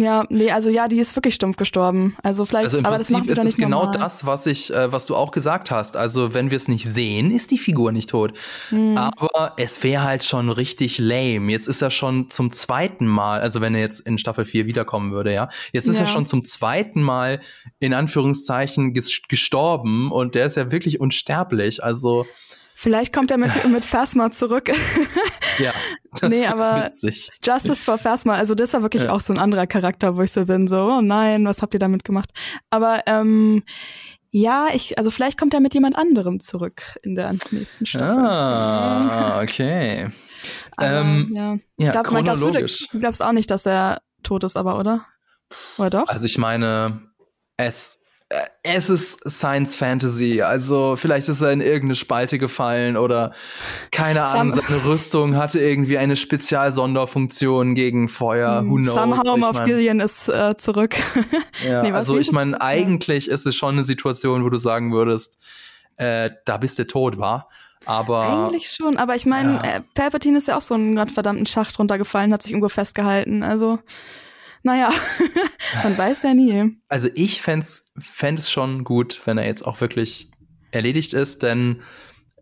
Speaker 2: ja, nee, also ja, die ist wirklich stumpf gestorben. Also vielleicht,
Speaker 1: also im
Speaker 2: aber
Speaker 1: Prinzip
Speaker 2: das macht
Speaker 1: ist
Speaker 2: es
Speaker 1: genau
Speaker 2: normal.
Speaker 1: das, was ich, äh, was du auch gesagt hast. Also wenn wir es nicht sehen, ist die Figur nicht tot. Hm. Aber es wäre halt schon richtig lame. Jetzt ist er schon zum zweiten Mal, also wenn er jetzt in Staffel 4 wiederkommen würde, ja. Jetzt ist ja. er schon zum zweiten Mal in Anführungszeichen gestorben und der ist ja wirklich unsterblich. Also
Speaker 2: Vielleicht kommt er mit, mit Phasma zurück.
Speaker 1: ja. Das
Speaker 2: nee, aber
Speaker 1: witzig.
Speaker 2: Justice for Phasma, also das war wirklich ja. auch so ein anderer Charakter, wo ich so bin, so, oh nein, was habt ihr damit gemacht? Aber ähm, ja, ich, also vielleicht kommt er mit jemand anderem zurück in der nächsten Staffel.
Speaker 1: Ah, okay.
Speaker 2: aber, ähm, ja. Ich ja, glaub, chronologisch. Du, du glaubst auch nicht, dass er tot ist, aber, oder? Oder doch?
Speaker 1: Also ich meine, es es ist Science Fantasy, also vielleicht ist er in irgendeine Spalte gefallen oder keine Ahnung, seine Rüstung hatte irgendwie eine Spezialsonderfunktion gegen Feuer. Who knows?
Speaker 2: Somehow ich Moff Gideon ist äh, zurück.
Speaker 1: ja, nee, also ich meine, eigentlich ist es schon eine Situation, wo du sagen würdest, äh, da bist du tot, war. Aber
Speaker 2: eigentlich schon, aber ich meine, ja. äh, Palpatine ist ja auch so einen gottverdammten Schacht runtergefallen, hat sich irgendwo festgehalten, also naja, man weiß ja nie.
Speaker 1: Also ich fände es schon gut, wenn er jetzt auch wirklich erledigt ist, denn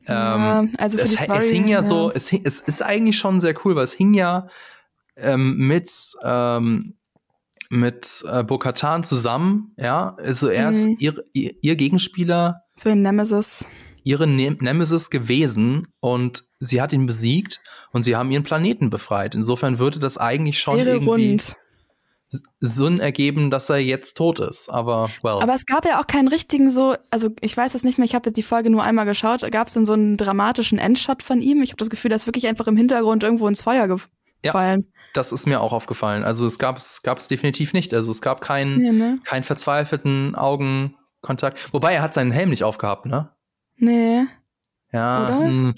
Speaker 1: ähm, ja, also es, Story, es, hing ja, ja, so, es, es ist eigentlich schon sehr cool, weil es hing ja ähm, mit ähm, mit äh, Bo-Katan zusammen, ja, also er ist mhm. ihr, ihr, ihr Gegenspieler.
Speaker 2: So ein Nemesis.
Speaker 1: Ihre ne Nemesis gewesen und sie hat ihn besiegt und sie haben ihren Planeten befreit. Insofern würde das eigentlich schon Ihre irgendwie rund. Sinn ergeben, dass er jetzt tot ist. Aber well.
Speaker 2: Aber es gab ja auch keinen richtigen so, also ich weiß es nicht mehr, ich habe die Folge nur einmal geschaut. Gab es denn so einen dramatischen Endshot von ihm? Ich habe das Gefühl, ist wirklich einfach im Hintergrund irgendwo ins Feuer gefallen. Ja,
Speaker 1: das ist mir auch aufgefallen. Also es gab es gab es definitiv nicht. Also es gab keinen nee, ne? keinen verzweifelten Augenkontakt. Wobei er hat seinen Helm nicht aufgehabt, ne?
Speaker 2: Nee.
Speaker 1: Ja. Oder?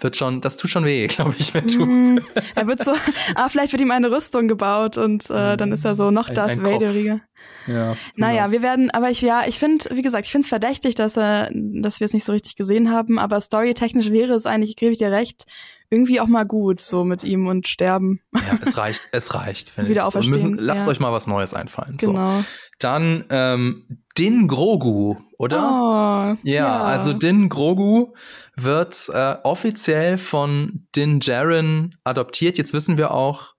Speaker 1: Wird schon, das tut schon weh, glaube ich, wenn du. Mm,
Speaker 2: er wird so, ah, vielleicht wird ihm eine Rüstung gebaut und äh, dann ist er so noch Darth Vaderiger. Ja. Naja, wir werden, aber ich, ja, ich finde, wie gesagt, ich finde es verdächtig, dass er, dass wir es nicht so richtig gesehen haben, aber storytechnisch wäre es eigentlich, gebe ich dir recht, irgendwie auch mal gut, so mit ihm und sterben.
Speaker 1: Ja, es reicht, es reicht,
Speaker 2: finde ich. So, müssen,
Speaker 1: lasst
Speaker 2: ja.
Speaker 1: euch mal was Neues einfallen.
Speaker 2: Genau.
Speaker 1: So. Dann ähm, Din Grogu, oder?
Speaker 2: Oh,
Speaker 1: ja, ja, also Din Grogu wird äh, offiziell von Din Djarin adoptiert. Jetzt wissen wir auch,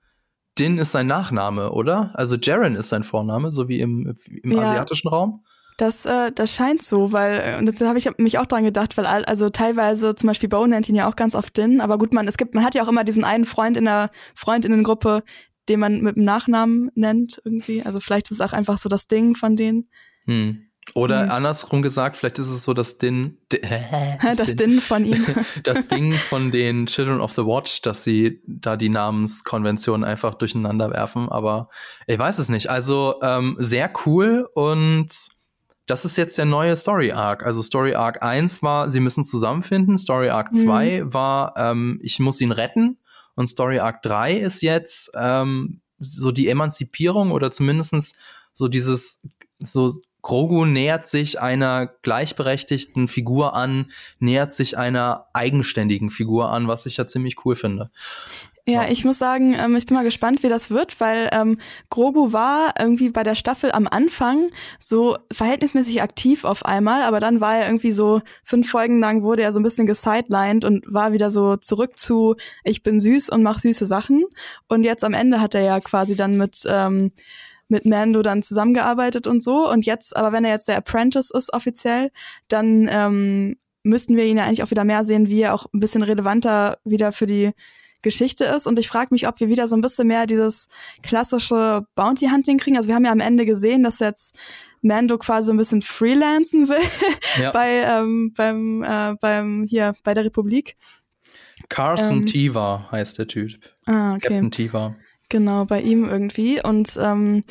Speaker 1: Din ist sein Nachname, oder? Also Jaren ist sein Vorname, so wie im, im ja, asiatischen Raum.
Speaker 2: Das, äh, das scheint so, weil, äh, und jetzt habe ich mich auch dran gedacht, weil also teilweise, zum Beispiel Bo nennt ihn ja auch ganz oft Din, aber gut, man, es gibt, man hat ja auch immer diesen einen Freund in der Freundinnengruppe, den man mit dem Nachnamen nennt, irgendwie. Also vielleicht ist es auch einfach so das Ding von denen.
Speaker 1: Hm. Oder mhm. andersrum gesagt, vielleicht ist es so das Din,
Speaker 2: das, das Din von ihm.
Speaker 1: das Ding von den Children of the Watch, dass sie da die Namenskonvention einfach durcheinander werfen. Aber ich weiß es nicht. Also ähm, sehr cool und das ist jetzt der neue Story Arc. Also Story Arc 1 war, sie müssen zusammenfinden. Story Arc 2 mhm. war, ähm, ich muss ihn retten. Und Story Arc 3 ist jetzt ähm, so die Emanzipierung oder zumindestens so dieses so Grogu nähert sich einer gleichberechtigten Figur an, nähert sich einer eigenständigen Figur an, was ich ja ziemlich cool finde.
Speaker 2: Ja, ich muss sagen, ähm, ich bin mal gespannt, wie das wird, weil ähm, Grogu war irgendwie bei der Staffel am Anfang so verhältnismäßig aktiv auf einmal, aber dann war er irgendwie so fünf Folgen lang wurde er so ein bisschen gesidelined und war wieder so zurück zu ich bin süß und mach süße Sachen. Und jetzt am Ende hat er ja quasi dann mit ähm, mit Mando dann zusammengearbeitet und so. Und jetzt, aber wenn er jetzt der Apprentice ist offiziell, dann ähm, müssten wir ihn ja eigentlich auch wieder mehr sehen, wie er auch ein bisschen relevanter wieder für die Geschichte ist. Und ich frage mich, ob wir wieder so ein bisschen mehr dieses klassische Bounty Hunting kriegen. Also wir haben ja am Ende gesehen, dass jetzt Mando quasi ein bisschen freelancen will ja. bei ähm, beim äh, beim hier bei der Republik.
Speaker 1: Carson ähm, Tiva heißt der Typ.
Speaker 2: Ah, okay.
Speaker 1: Captain Tiva.
Speaker 2: Genau, bei ihm irgendwie. Und ähm,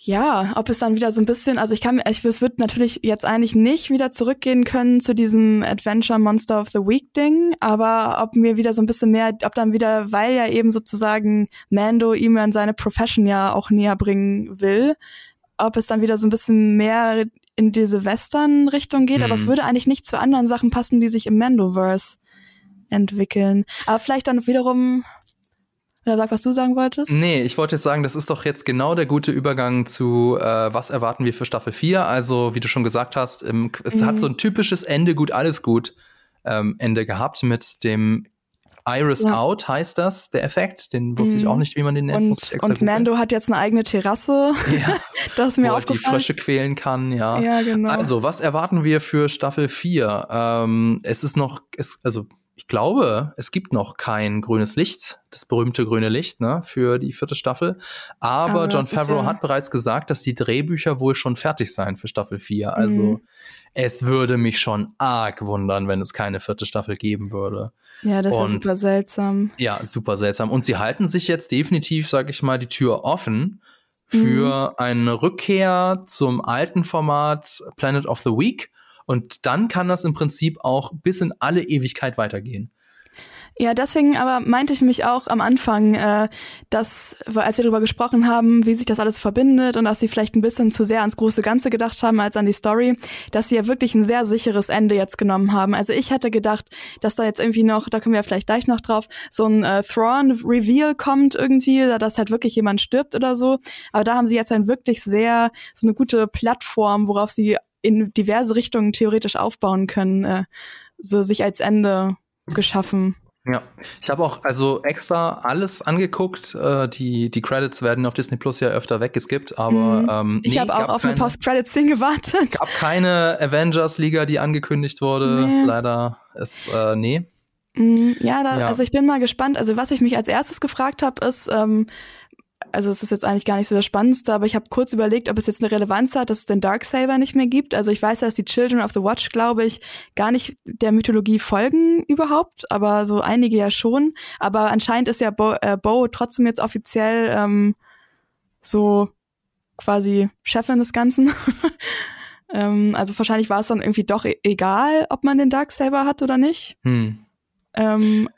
Speaker 2: ja, ob es dann wieder so ein bisschen, also ich kann, ich, es wird natürlich jetzt eigentlich nicht wieder zurückgehen können zu diesem Adventure Monster of the Week Ding, aber ob mir wieder so ein bisschen mehr, ob dann wieder, weil ja eben sozusagen Mando ihm an seine Profession ja auch näher bringen will, ob es dann wieder so ein bisschen mehr in diese Western-Richtung geht, mhm. aber es mhm. würde eigentlich nicht zu anderen Sachen passen, die sich im Mandoverse entwickeln. Aber vielleicht dann wiederum, oder sag, was du sagen wolltest?
Speaker 1: Nee, ich wollte jetzt sagen, das ist doch jetzt genau der gute Übergang zu, äh, was erwarten wir für Staffel 4. Also, wie du schon gesagt hast, im, es mhm. hat so ein typisches Ende gut, alles gut ähm, Ende gehabt mit dem Iris ja. Out heißt das, der Effekt. Den wusste ich auch mhm. nicht, wie man den nennt.
Speaker 2: Und, und Mando hat jetzt eine eigene Terrasse. Ja. das mir
Speaker 1: wo
Speaker 2: aufgefallen.
Speaker 1: Er die Frösche quälen kann, ja.
Speaker 2: Ja, genau.
Speaker 1: Also, was erwarten wir für Staffel 4? Ähm, es ist noch, es, also ich glaube, es gibt noch kein grünes Licht, das berühmte grüne Licht, ne, für die vierte Staffel. Aber, Aber John Favreau ja hat bereits gesagt, dass die Drehbücher wohl schon fertig seien für Staffel 4. Also mhm. es würde mich schon arg wundern, wenn es keine vierte Staffel geben würde.
Speaker 2: Ja, das ist super seltsam.
Speaker 1: Ja, super seltsam. Und sie halten sich jetzt definitiv, sag ich mal, die Tür offen für mhm. eine Rückkehr zum alten Format Planet of the Week und dann kann das im Prinzip auch bis in alle Ewigkeit weitergehen.
Speaker 2: Ja, deswegen aber meinte ich mich auch am Anfang, äh, dass, als wir darüber gesprochen haben, wie sich das alles verbindet und dass sie vielleicht ein bisschen zu sehr ans große Ganze gedacht haben als an die Story, dass sie ja wirklich ein sehr sicheres Ende jetzt genommen haben. Also ich hätte gedacht, dass da jetzt irgendwie noch, da kommen wir ja vielleicht gleich noch drauf, so ein äh, Thrawn-Reveal kommt irgendwie, dass halt wirklich jemand stirbt oder so. Aber da haben sie jetzt ein wirklich sehr, so eine gute Plattform, worauf sie in diverse Richtungen theoretisch aufbauen können, äh, so sich als Ende geschaffen.
Speaker 1: Ja, ich habe auch also extra alles angeguckt. Äh, die, die Credits werden auf Disney Plus ja öfter weggeskippt, aber mhm. ähm,
Speaker 2: ich nee, habe auch auf keine, eine Post-Credits-Szene gewartet.
Speaker 1: Gab keine Avengers-Liga, die angekündigt wurde. Nee. Leider ist äh, nee.
Speaker 2: Mhm, ja, da, ja, also ich bin mal gespannt. Also was ich mich als erstes gefragt habe, ist, ähm, also es ist jetzt eigentlich gar nicht so das Spannendste, aber ich habe kurz überlegt, ob es jetzt eine Relevanz hat, dass es den Darksaber nicht mehr gibt. Also ich weiß, dass die Children of the Watch, glaube ich, gar nicht der Mythologie folgen überhaupt, aber so einige ja schon. Aber anscheinend ist ja Bo, äh, Bo trotzdem jetzt offiziell ähm, so quasi Chefin des Ganzen. ähm, also wahrscheinlich war es dann irgendwie doch e egal, ob man den Darksaber hat oder nicht. Hm. Ähm,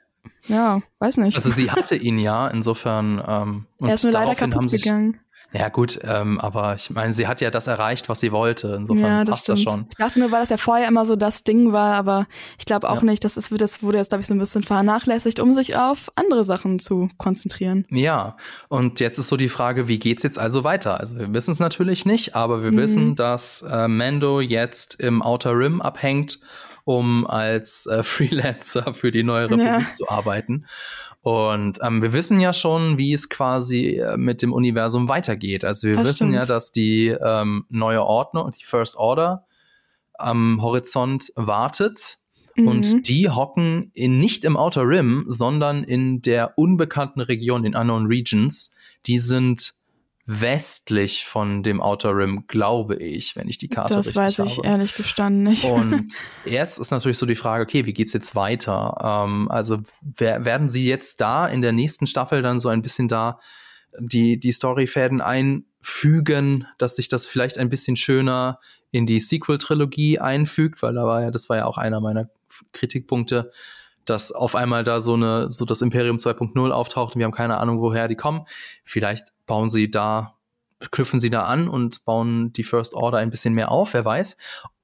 Speaker 2: ja, weiß nicht.
Speaker 1: Also sie hatte ihn ja, insofern. Ähm,
Speaker 2: er ist nur leider kaputt
Speaker 1: sich,
Speaker 2: gegangen.
Speaker 1: Ja gut, ähm, aber ich meine, sie hat ja das erreicht, was sie wollte. Insofern ja, das passt stimmt. das schon.
Speaker 2: Ich dachte nur, weil das ja vorher immer so das Ding war, aber ich glaube auch ja. nicht, das, ist, das wurde jetzt, glaube ich, so ein bisschen vernachlässigt, um sich auf andere Sachen zu konzentrieren.
Speaker 1: Ja, und jetzt ist so die Frage, wie geht's jetzt also weiter? Also wir wissen es natürlich nicht, aber wir mhm. wissen, dass äh, Mando jetzt im Outer Rim abhängt um als äh, Freelancer für die neue Republik ja. zu arbeiten. Und ähm, wir wissen ja schon, wie es quasi äh, mit dem Universum weitergeht. Also wir das wissen stimmt. ja, dass die ähm, neue Ordnung, die First Order am Horizont wartet. Mhm. Und die hocken in, nicht im Outer Rim, sondern in der unbekannten Region, den Unknown Regions. Die sind westlich von dem Outer Rim, glaube ich, wenn ich die Karte
Speaker 2: das
Speaker 1: richtig habe.
Speaker 2: Das weiß ich ehrlich gestanden nicht.
Speaker 1: Und jetzt ist natürlich so die Frage, okay, wie geht's jetzt weiter? Ähm, also wer, werden sie jetzt da in der nächsten Staffel dann so ein bisschen da die, die Storyfäden einfügen, dass sich das vielleicht ein bisschen schöner in die Sequel-Trilogie einfügt, weil da war ja, das war ja auch einer meiner Kritikpunkte, dass auf einmal da so eine, so das Imperium 2.0 auftaucht und wir haben keine Ahnung, woher die kommen. Vielleicht bauen sie da, knüpfen sie da an und bauen die First Order ein bisschen mehr auf, wer weiß.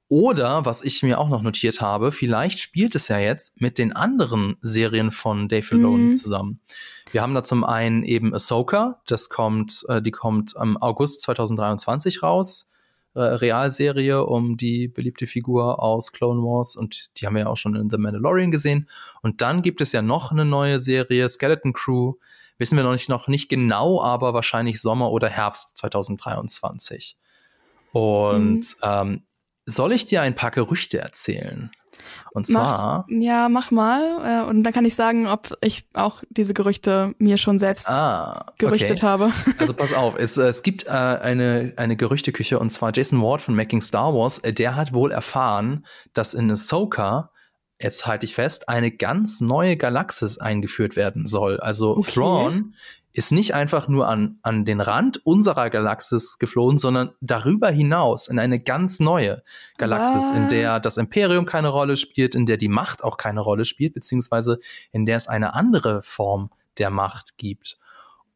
Speaker 1: Oder, was ich mir auch noch notiert habe, vielleicht spielt es ja jetzt mit den anderen Serien von Dave Filoni mhm. zusammen. Wir haben da zum einen eben Ahsoka, das kommt, äh, die kommt am August 2023 raus. Äh, Realserie um die beliebte Figur aus Clone Wars und die haben wir ja auch schon in The Mandalorian gesehen. Und dann gibt es ja noch eine neue Serie, Skeleton Crew. Wissen wir noch nicht, noch nicht genau, aber wahrscheinlich Sommer oder Herbst 2023. Und mhm. ähm, soll ich dir ein paar Gerüchte erzählen? Und zwar.
Speaker 2: Mach, ja, mach mal. Äh, und dann kann ich sagen, ob ich auch diese Gerüchte mir schon selbst ah, gerüchtet okay. habe.
Speaker 1: Also pass auf, es, es gibt äh, eine, eine Gerüchteküche und zwar Jason Ward von Making Star Wars. Äh, der hat wohl erfahren, dass in Ahsoka jetzt halte ich fest, eine ganz neue Galaxis eingeführt werden soll. Also okay. Thrawn ist nicht einfach nur an, an den Rand unserer Galaxis geflohen, sondern darüber hinaus in eine ganz neue Galaxis, Was? in der das Imperium keine Rolle spielt, in der die Macht auch keine Rolle spielt, beziehungsweise in der es eine andere Form der Macht gibt.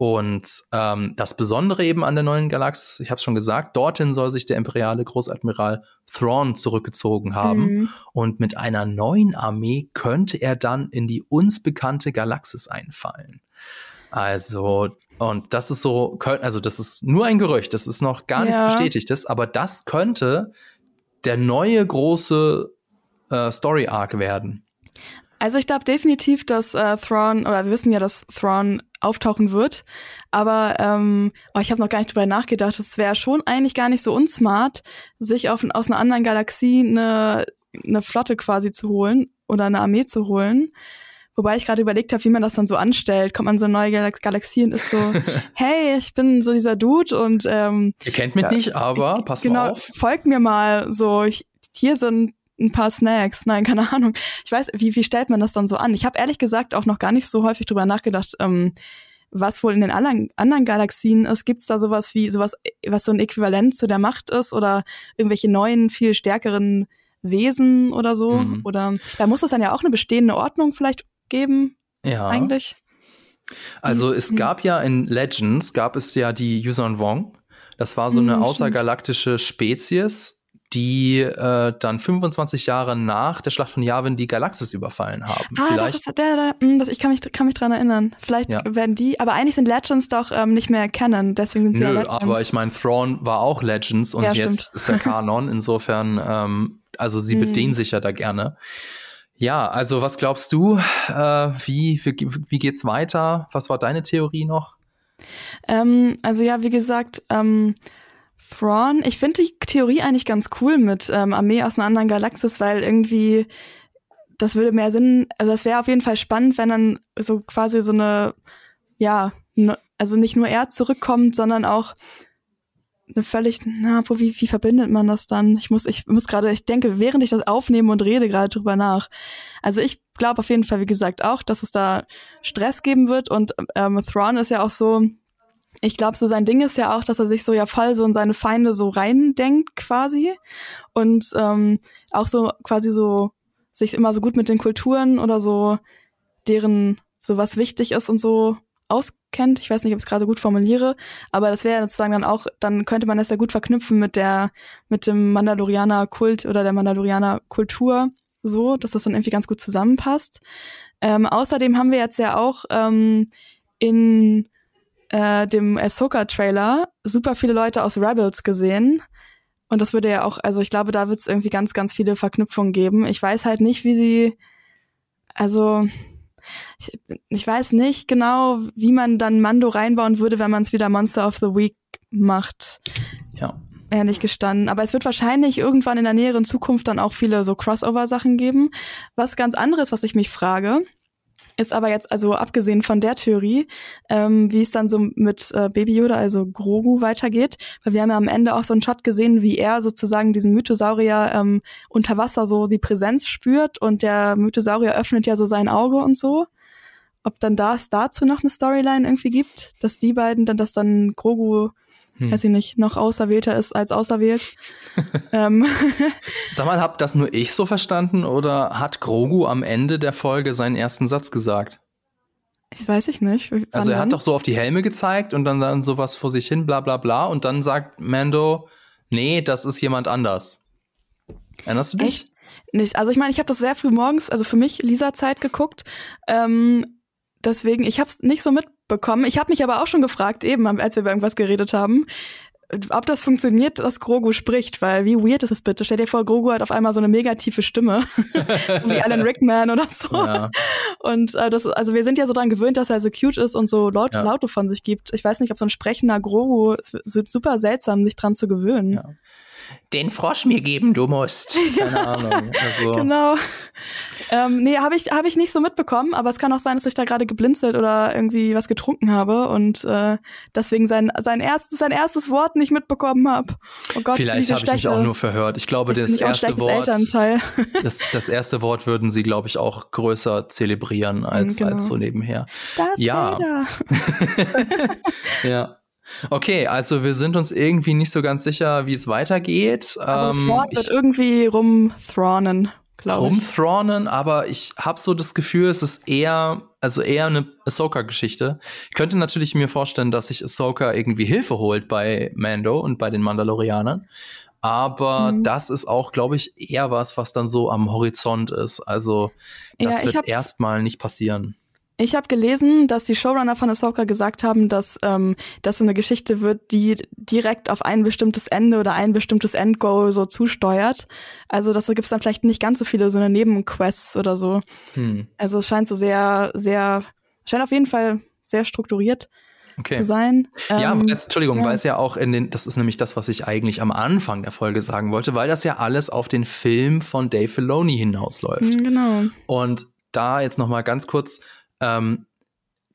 Speaker 1: Und ähm, das Besondere eben an der neuen Galaxis, ich habe es schon gesagt, dorthin soll sich der imperiale Großadmiral Thrawn zurückgezogen haben. Mhm. Und mit einer neuen Armee könnte er dann in die uns bekannte Galaxis einfallen. Also, und das ist so, also das ist nur ein Gerücht, das ist noch gar ja. nichts Bestätigtes, aber das könnte der neue große äh, Story Arc werden.
Speaker 2: Also ich glaube definitiv, dass äh, Thrawn, oder wir wissen ja, dass Thrawn auftauchen wird, aber ähm, oh, ich habe noch gar nicht drüber nachgedacht, es wäre schon eigentlich gar nicht so unsmart, sich auf, aus einer anderen Galaxie eine, eine Flotte quasi zu holen oder eine Armee zu holen. Wobei ich gerade überlegt habe, wie man das dann so anstellt. Kommt man so eine neue Galax Galaxie und ist so, hey, ich bin so dieser Dude und ähm,
Speaker 1: Ihr kennt mich ja, nicht, aber pass genau, mal auf.
Speaker 2: Folgt mir mal so, ich, hier sind ein paar Snacks. Nein, keine Ahnung. Ich weiß, wie, wie stellt man das dann so an? Ich habe ehrlich gesagt auch noch gar nicht so häufig drüber nachgedacht, ähm, was wohl in den anderen, anderen Galaxien ist. Gibt es da sowas wie sowas, was so ein Äquivalent zu der Macht ist oder irgendwelche neuen, viel stärkeren Wesen oder so? Mhm. Oder da muss es dann ja auch eine bestehende Ordnung vielleicht geben. Ja. Eigentlich.
Speaker 1: Also mhm. es gab ja in Legends, gab es ja die Yuuzhan Wong. Das war so eine mhm, außergalaktische Spezies, die äh, dann 25 Jahre nach der Schlacht von Yavin die Galaxis überfallen haben.
Speaker 2: Ah, Vielleicht, das, der, der, hm, das, ich kann mich, kann mich dran erinnern. Vielleicht ja. werden die, aber eigentlich sind Legends doch ähm, nicht mehr Canon, deswegen sind sie Nö, ja Legends.
Speaker 1: aber ich meine, Thrawn war auch Legends und ja, jetzt stimmt. ist er Kanon. Insofern, ähm, also sie hm. bedienen sich ja da gerne. Ja, also was glaubst du? Äh, wie, wie, wie geht's weiter? Was war deine Theorie noch?
Speaker 2: Ähm, also ja, wie gesagt, ähm, Thrawn, ich finde die Theorie eigentlich ganz cool mit ähm, Armee aus einer anderen Galaxis, weil irgendwie das würde mehr Sinn, also das wäre auf jeden Fall spannend, wenn dann so quasi so eine, ja, ne, also nicht nur er zurückkommt, sondern auch eine völlig, na, wo, wie, wie verbindet man das dann? Ich muss, ich muss gerade, ich denke, während ich das aufnehme und rede gerade drüber nach. Also ich glaube auf jeden Fall, wie gesagt, auch, dass es da Stress geben wird und ähm, Thrawn ist ja auch so, ich glaube, so sein Ding ist ja auch, dass er sich so ja voll so in seine Feinde so reindenkt quasi und ähm, auch so quasi so sich immer so gut mit den Kulturen oder so deren so was wichtig ist und so auskennt. Ich weiß nicht, ob ich es gerade gut formuliere, aber das wäre sozusagen dann auch, dann könnte man das ja gut verknüpfen mit der, mit dem Mandalorianer Kult oder der Mandalorianer Kultur, so, dass das dann irgendwie ganz gut zusammenpasst. Ähm, außerdem haben wir jetzt ja auch ähm, in äh, dem Ahsoka-Trailer super viele Leute aus Rebels gesehen. Und das würde ja auch, also ich glaube, da wird es irgendwie ganz, ganz viele Verknüpfungen geben. Ich weiß halt nicht, wie sie, also ich, ich weiß nicht genau, wie man dann Mando reinbauen würde, wenn man es wieder Monster of the Week macht.
Speaker 1: Ja.
Speaker 2: Ehrlich gestanden. Aber es wird wahrscheinlich irgendwann in der näheren Zukunft dann auch viele so Crossover-Sachen geben. Was ganz anderes, was ich mich frage, ist aber jetzt, also abgesehen von der Theorie, ähm, wie es dann so mit äh, Baby Yoda, also Grogu, weitergeht, weil wir haben ja am Ende auch so einen Shot gesehen, wie er sozusagen diesen Mythosaurier ähm, unter Wasser so die Präsenz spürt und der Mythosaurier öffnet ja so sein Auge und so. Ob dann da es dazu noch eine Storyline irgendwie gibt, dass die beiden dann, dass dann Grogu hm. weiß ich nicht, noch auserwählter ist als auserwählt. ähm.
Speaker 1: Sag mal, hab das nur ich so verstanden oder hat Grogu am Ende der Folge seinen ersten Satz gesagt?
Speaker 2: Ich weiß ich nicht.
Speaker 1: Wann also er dann? hat doch so auf die Helme gezeigt und dann dann sowas vor sich hin, bla bla bla. Und dann sagt Mando, nee, das ist jemand anders. Erinnerst du dich? Echt?
Speaker 2: Nicht. Also ich meine, ich habe das sehr früh morgens, also für mich Lisa-Zeit geguckt. Ähm, deswegen, ich habe es nicht so mitbekommen. Ich habe mich aber auch schon gefragt, eben als wir über irgendwas geredet haben, ob das funktioniert, dass Grogu spricht, weil wie weird ist es bitte? Stell dir vor, Grogu hat auf einmal so eine mega tiefe Stimme, wie Alan Rickman oder so. Ja. Und äh, das, also wir sind ja so dran gewöhnt, dass er so cute ist und so laut, ja. Laute von sich gibt. Ich weiß nicht, ob so ein sprechender Grogu, es wird super seltsam, sich dran zu gewöhnen. Ja
Speaker 1: den Frosch mir geben, du musst. Keine Ahnung.
Speaker 2: Also. Genau. Ähm, nee, habe ich, hab ich nicht so mitbekommen, aber es kann auch sein, dass ich da gerade geblinzelt oder irgendwie was getrunken habe und äh, deswegen sein, sein, erstes, sein erstes Wort nicht mitbekommen habe.
Speaker 1: Oh Gott, Vielleicht habe ich mich auch nur verhört. Ich glaube, das erste Wort. Das, das erste Wort würden sie, glaube ich, auch größer zelebrieren als, genau. als so nebenher.
Speaker 2: Darth ja.
Speaker 1: ja. Okay, also wir sind uns irgendwie nicht so ganz sicher, wie es weitergeht.
Speaker 2: Aber ähm, Thrawn wird irgendwie rumthronen, glaube
Speaker 1: ich. Rumthronen, aber ich habe so das Gefühl, es ist eher, also eher eine Ahsoka-Geschichte. Ich könnte natürlich mir vorstellen, dass sich Ahsoka irgendwie Hilfe holt bei Mando und bei den Mandalorianern. Aber mhm. das ist auch, glaube ich, eher was, was dann so am Horizont ist. Also das ja, wird erstmal nicht passieren.
Speaker 2: Ich habe gelesen, dass die Showrunner von Ahsoka gesagt haben, dass ähm, das so eine Geschichte wird, die direkt auf ein bestimmtes Ende oder ein bestimmtes Endgoal so zusteuert. Also das gibt es dann vielleicht nicht ganz so viele so eine Nebenquests oder so. Hm. Also es scheint so sehr, sehr, scheint auf jeden Fall sehr strukturiert okay. zu sein.
Speaker 1: Ja, ähm, weiß, Entschuldigung, ja. weil es ja auch in den, das ist nämlich das, was ich eigentlich am Anfang der Folge sagen wollte, weil das ja alles auf den Film von Dave Filoni hinausläuft.
Speaker 2: Hm, genau.
Speaker 1: Und da jetzt noch mal ganz kurz ähm,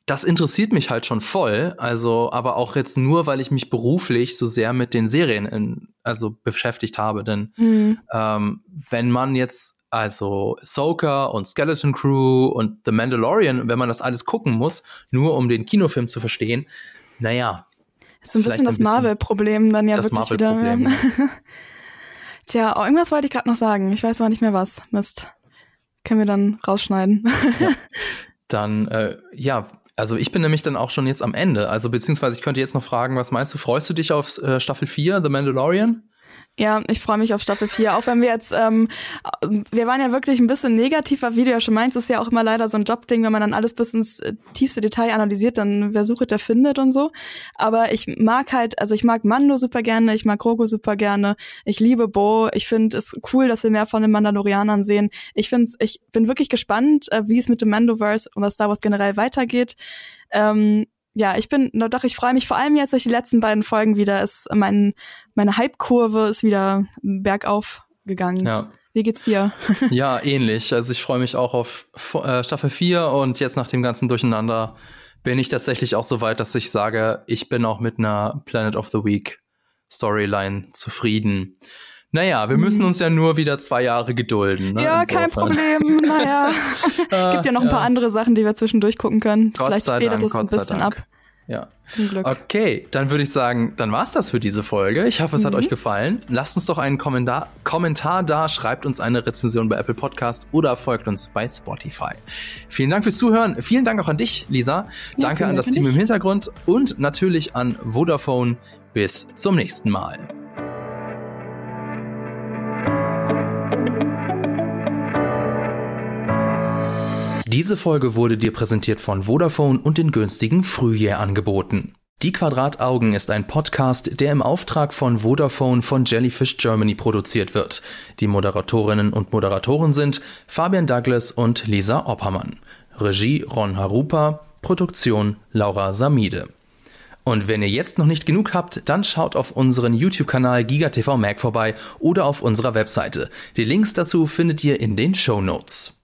Speaker 1: das interessiert mich halt schon voll. Also, aber auch jetzt nur, weil ich mich beruflich so sehr mit den Serien in, also beschäftigt habe. Denn mhm. ähm, wenn man jetzt also Soka und Skeleton Crew und The Mandalorian, wenn man das alles gucken muss, nur um den Kinofilm zu verstehen, naja.
Speaker 2: Das ist ein bisschen das Marvel-Problem dann ja
Speaker 1: das
Speaker 2: wirklich
Speaker 1: wieder. Ja.
Speaker 2: Tja, oh, irgendwas wollte ich gerade noch sagen. Ich weiß aber nicht mehr was. Mist. Können wir dann rausschneiden.
Speaker 1: Ja. dann äh, ja, also ich bin nämlich dann auch schon jetzt am Ende. Also beziehungsweise ich könnte jetzt noch fragen, was meinst du? Freust du dich auf äh, Staffel 4, The Mandalorian?
Speaker 2: Ja, ich freue mich auf Staffel 4, auch wenn wir jetzt, ähm, wir waren ja wirklich ein bisschen negativer, wie du ja schon meinst, ist ja auch immer leider so ein Jobding, wenn man dann alles bis ins äh, tiefste Detail analysiert, dann wer sucht, der findet und so. Aber ich mag halt, also ich mag Mando super gerne, ich mag Grogu super gerne, ich liebe Bo, ich finde es cool, dass wir mehr von den Mandalorianern sehen. Ich finde ich bin wirklich gespannt, äh, wie es mit dem Mandoverse und Star Wars generell weitergeht. Ähm, ja, ich bin, doch, ich freue mich vor allem jetzt durch die letzten beiden Folgen wieder. Ist mein, meine Hype-Kurve ist wieder bergauf gegangen. Ja. Wie geht's dir?
Speaker 1: ja, ähnlich. Also ich freue mich auch auf äh, Staffel 4 und jetzt nach dem ganzen Durcheinander bin ich tatsächlich auch so weit, dass ich sage, ich bin auch mit einer Planet of the Week Storyline zufrieden. Naja, wir müssen mhm. uns ja nur wieder zwei Jahre gedulden. Ne?
Speaker 2: Ja, Insofern. kein Problem. Naja, gibt ja noch ein paar andere Sachen, die wir zwischendurch gucken können.
Speaker 1: Gott Vielleicht federt es ein bisschen ab. Ja. Zum Glück. Okay, dann würde ich sagen, dann war's das für diese Folge. Ich hoffe, es mhm. hat euch gefallen. Lasst uns doch einen Kommentar, Kommentar da, schreibt uns eine Rezension bei Apple Podcast oder folgt uns bei Spotify. Vielen Dank fürs Zuhören. Vielen Dank auch an dich, Lisa. Ja, Danke an das Team im Hintergrund und natürlich an Vodafone. Bis zum nächsten Mal. Diese Folge wurde dir präsentiert von Vodafone und den günstigen Frühjahrangeboten. Die Quadrataugen ist ein Podcast, der im Auftrag von Vodafone von Jellyfish Germany produziert wird. Die Moderatorinnen und Moderatoren sind Fabian Douglas und Lisa Oppermann. Regie Ron Harupa, Produktion Laura Samide. Und wenn ihr jetzt noch nicht genug habt, dann schaut auf unseren YouTube-Kanal GigaTV Mag vorbei oder auf unserer Webseite. Die Links dazu findet ihr in den Show Notes.